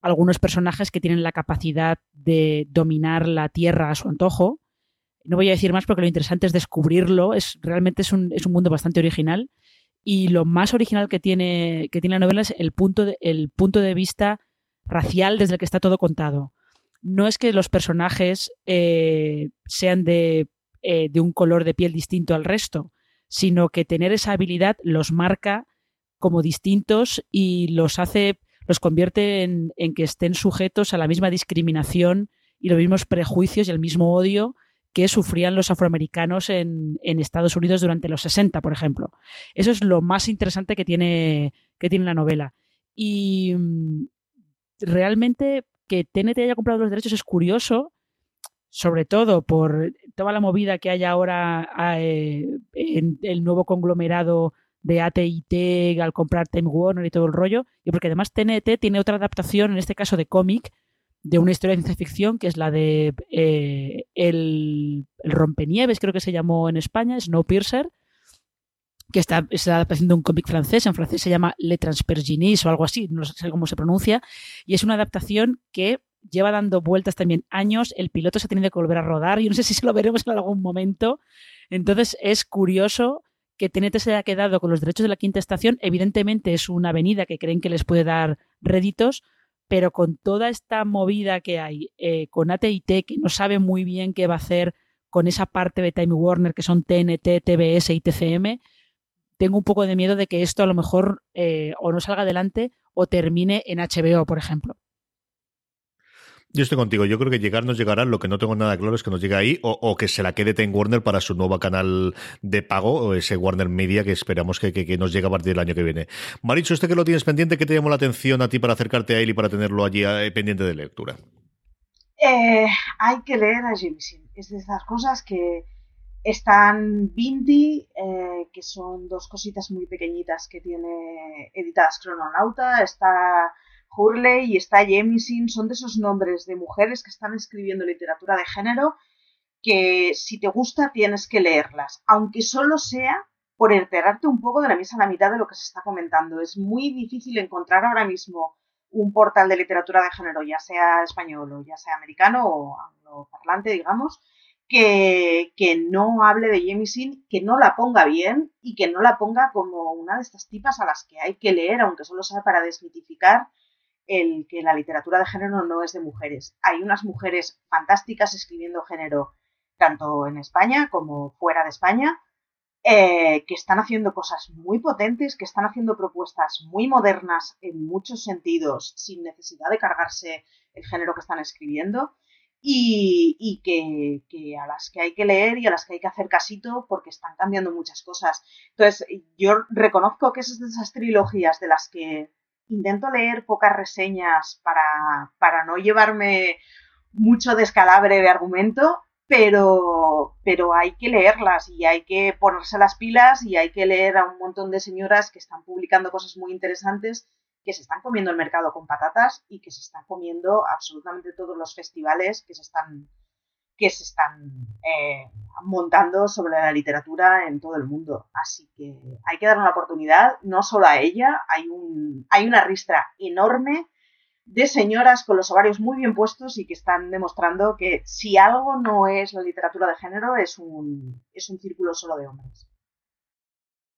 algunos personajes que tienen la capacidad de dominar la tierra a su antojo. No voy a decir más porque lo interesante es descubrirlo. Es, realmente es un, es un mundo bastante original. Y lo más original que tiene, que tiene la novela es el punto, de, el punto de vista racial desde el que está todo contado. No es que los personajes eh, sean de eh, de un color de piel distinto al resto, sino que tener esa habilidad los marca como distintos y los hace, los convierte en, que estén sujetos a la misma discriminación y los mismos prejuicios y el mismo odio que sufrían los afroamericanos en, Estados Unidos durante los 60, por ejemplo. Eso es lo más interesante que tiene, que tiene la novela. Y mm, realmente que TNT haya comprado los derechos es curioso sobre todo por toda la movida que hay ahora eh, en el nuevo conglomerado de AT&T al comprar Time Warner y todo el rollo, y porque además TNT tiene otra adaptación, en este caso de cómic, de una historia de ciencia ficción, que es la de eh, el, el, Rompenieves, creo que se llamó en España, Snowpiercer, que está, está adaptación un cómic francés, en francés se llama Le Transperginis o algo así, no sé cómo se pronuncia, y es una adaptación que lleva dando vueltas también años, el piloto se ha tenido que volver a rodar, yo no sé si se lo veremos en algún momento. Entonces es curioso que TNT se haya quedado con los derechos de la quinta estación. Evidentemente es una avenida que creen que les puede dar réditos, pero con toda esta movida que hay, eh, con AT&T que no sabe muy bien qué va a hacer con esa parte de Time Warner que son TNT, TBS y TCM, tengo un poco de miedo de que esto a lo mejor eh, o no salga adelante o termine en HBO, por ejemplo. Yo estoy contigo. Yo creo que llegar nos llegará. Lo que no tengo nada claro es que nos llegue ahí o, que se la quede Time Warner para su nuevo canal de pago o ese Warner Media que esperamos que, que, nos llegue a partir del año que viene. Maricho, este que lo tienes pendiente, ¿qué te llamó la atención a ti para acercarte a él y para tenerlo allí eh, pendiente de lectura? Eh, hay que leer a Jameson. Es de esas cosas que están Bindi, eh, que son dos cositas muy pequeñitas que tiene editadas Crononauta. Está Hurley y está Jemisin. Son de esos nombres de mujeres que están escribiendo literatura de género que si te gusta tienes que leerlas, aunque solo sea por enterarte un poco de la misa a la mitad de lo que se está comentando. Es muy difícil encontrar ahora mismo un portal de literatura de género, ya sea español o ya sea americano o angloparlante, digamos, que, que, no hable de Jemisin, que no la ponga bien y que no la ponga como una de estas tipas a las que hay que leer, aunque solo sea para desmitificar el que la literatura de género no es de mujeres. Hay unas mujeres fantásticas escribiendo género tanto en España como fuera de España, eh, que están haciendo cosas muy potentes, que están haciendo propuestas muy modernas en muchos sentidos, sin necesidad de cargarse el género que están escribiendo, y, que, a las que hay que leer y a las que hay que hacer casito porque están cambiando muchas cosas. Entonces, yo reconozco que es de esas trilogías de las que intento leer pocas reseñas para, para no llevarme mucho descalabre de argumento, pero, pero hay que leerlas y hay que ponerse las pilas y hay que leer a un montón de señoras que están publicando cosas muy interesantes, que se están comiendo el mercado con patatas y que se están comiendo absolutamente todos los festivales que se están que se están eh, montando sobre la literatura en todo el mundo. Así que hay que dar una oportunidad, no solo a ella, hay, un, hay una ristra enorme de señoras con los ovarios muy bien puestos y que están demostrando que si algo no es la literatura de género, es un, es un círculo solo de hombres.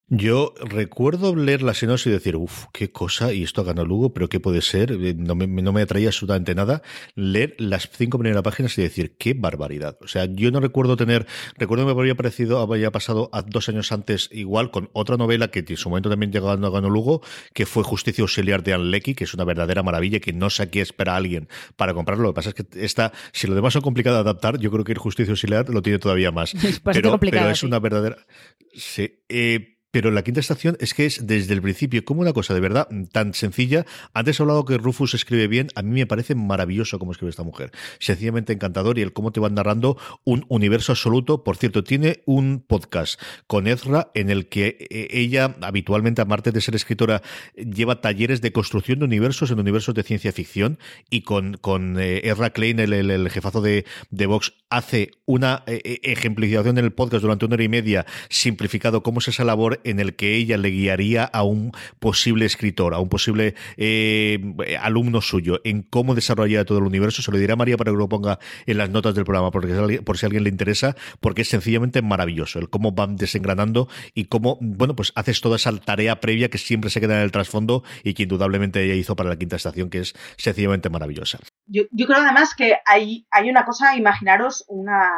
Yo recuerdo leer la sinopsis y decir, uff, qué cosa, y esto ganó Lugo, pero qué puede ser, eh, no me, no me atraía absolutamente nada. Leer las cinco primeras páginas y decir, qué barbaridad. O sea, yo no recuerdo tener, recuerdo que me había parecido, había pasado a dos años antes igual con otra novela que en su momento también llegó a ganó Lugo, que fue Justicia Auxiliar de Anne que es una verdadera maravilla, que no sé a qué espera alguien para comprarlo. Lo que pasa es que esta, si lo demás son complicado de adaptar, yo creo que el Justicia Auxiliar lo tiene todavía más. pero, pero es una verdadera. Sí. Eh, pero la quinta estación es que es desde el principio como una cosa de verdad tan sencilla. Antes he hablado que Rufus escribe bien, a mí me parece maravilloso cómo escribe esta mujer. Sencillamente encantador y el cómo te van narrando un universo absoluto. Por cierto, tiene un podcast con Ezra en el que eh, ella, habitualmente, aparte de ser escritora, lleva talleres de construcción de universos en universos de ciencia ficción y con, con eh, Ezra Klein, el, jefazo de, de Vox, hace una eh, ejemplificación en el podcast durante una hora y media, simplificado cómo es esa labor en el que ella le guiaría a un posible escritor, a un posible eh, alumno suyo, en cómo desarrollar todo el universo. Se lo dirá a María para que lo ponga en las notas del programa, porque por si a alguien le interesa, porque es sencillamente maravilloso el cómo van desengranando y cómo, bueno, pues haces toda esa tarea previa que siempre se queda en el trasfondo y que indudablemente ella hizo para la quinta estación, que es sencillamente maravillosa. Yo, yo creo además que hay, hay una cosa, imaginaros una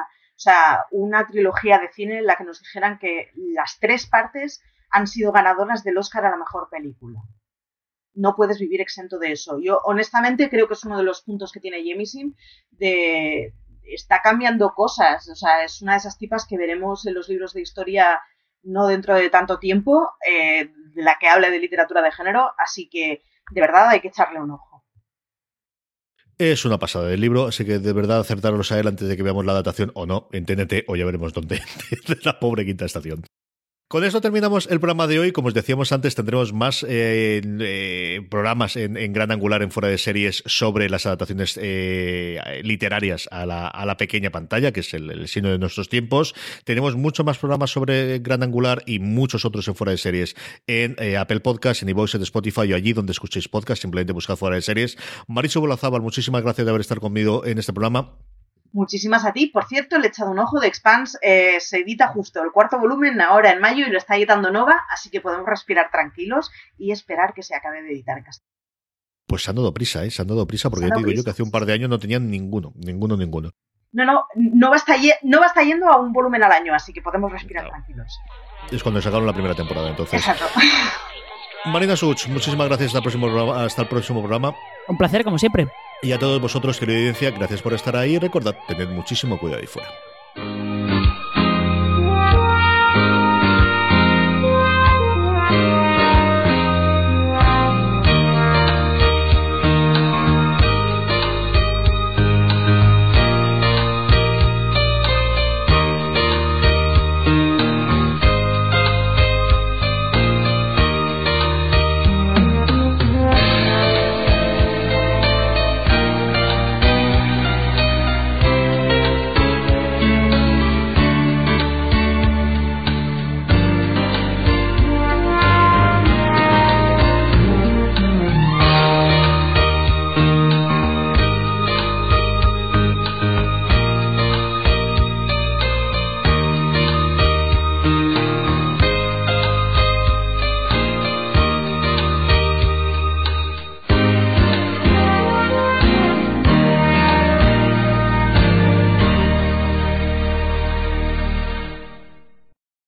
o sea, una trilogía de cine en la que nos dijeran que las tres partes han sido ganadoras del Oscar a la mejor película. No puedes vivir exento de eso. Yo honestamente creo que es uno de los puntos que tiene Jemisin de está cambiando cosas, o sea, es una de esas tipas que veremos en los libros de historia no dentro de tanto tiempo, eh, la que habla de literatura de género, así que de verdad hay que echarle un ojo. Es una pasada del libro, así que de verdad acertaros a él antes de que veamos la adaptación o no en TNT o ya veremos dónde, de la pobre quinta estación. Con esto terminamos el programa de hoy. Como os decíamos antes, tendremos más eh, eh, programas en, Gran Angular, en Fuera de Series, sobre las adaptaciones eh, literarias a la, pequeña pantalla, que es el, signo de nuestros tiempos. Tenemos muchos más programas sobre Gran Angular y muchos otros en Fuera de Series en Apple Podcast, en iVoox, en Spotify o allí donde escuchéis podcast. Simplemente buscad Fuera de Series. Maricho Bolazábal, muchísimas gracias de haber estado conmigo en este programa. Muchísimas a ti. Por cierto, le he echado un ojo de Expans. Eh, se edita justo el cuarto volumen ahora en mayo y lo está editando Nova, así que podemos respirar tranquilos y esperar que se acabe de editar en castellano. Pues se han dado prisa, ¿eh? Se han dado prisa porque te digo yo que hace un par de años no tenían ninguno, ninguno, ninguno. No, no, no va, a estar no va a estar yendo a un volumen al año, así que podemos respirar tranquilos. Es cuando sacaron la primera temporada, entonces. Exacto. Marina Such, muchísimas gracias. Hasta el próximo programa. Hasta el próximo programa. Un placer, como siempre. Y a todos vosotros, querida audiencia, gracias por estar ahí. Recordad, tened muchísimo cuidado ahí fuera.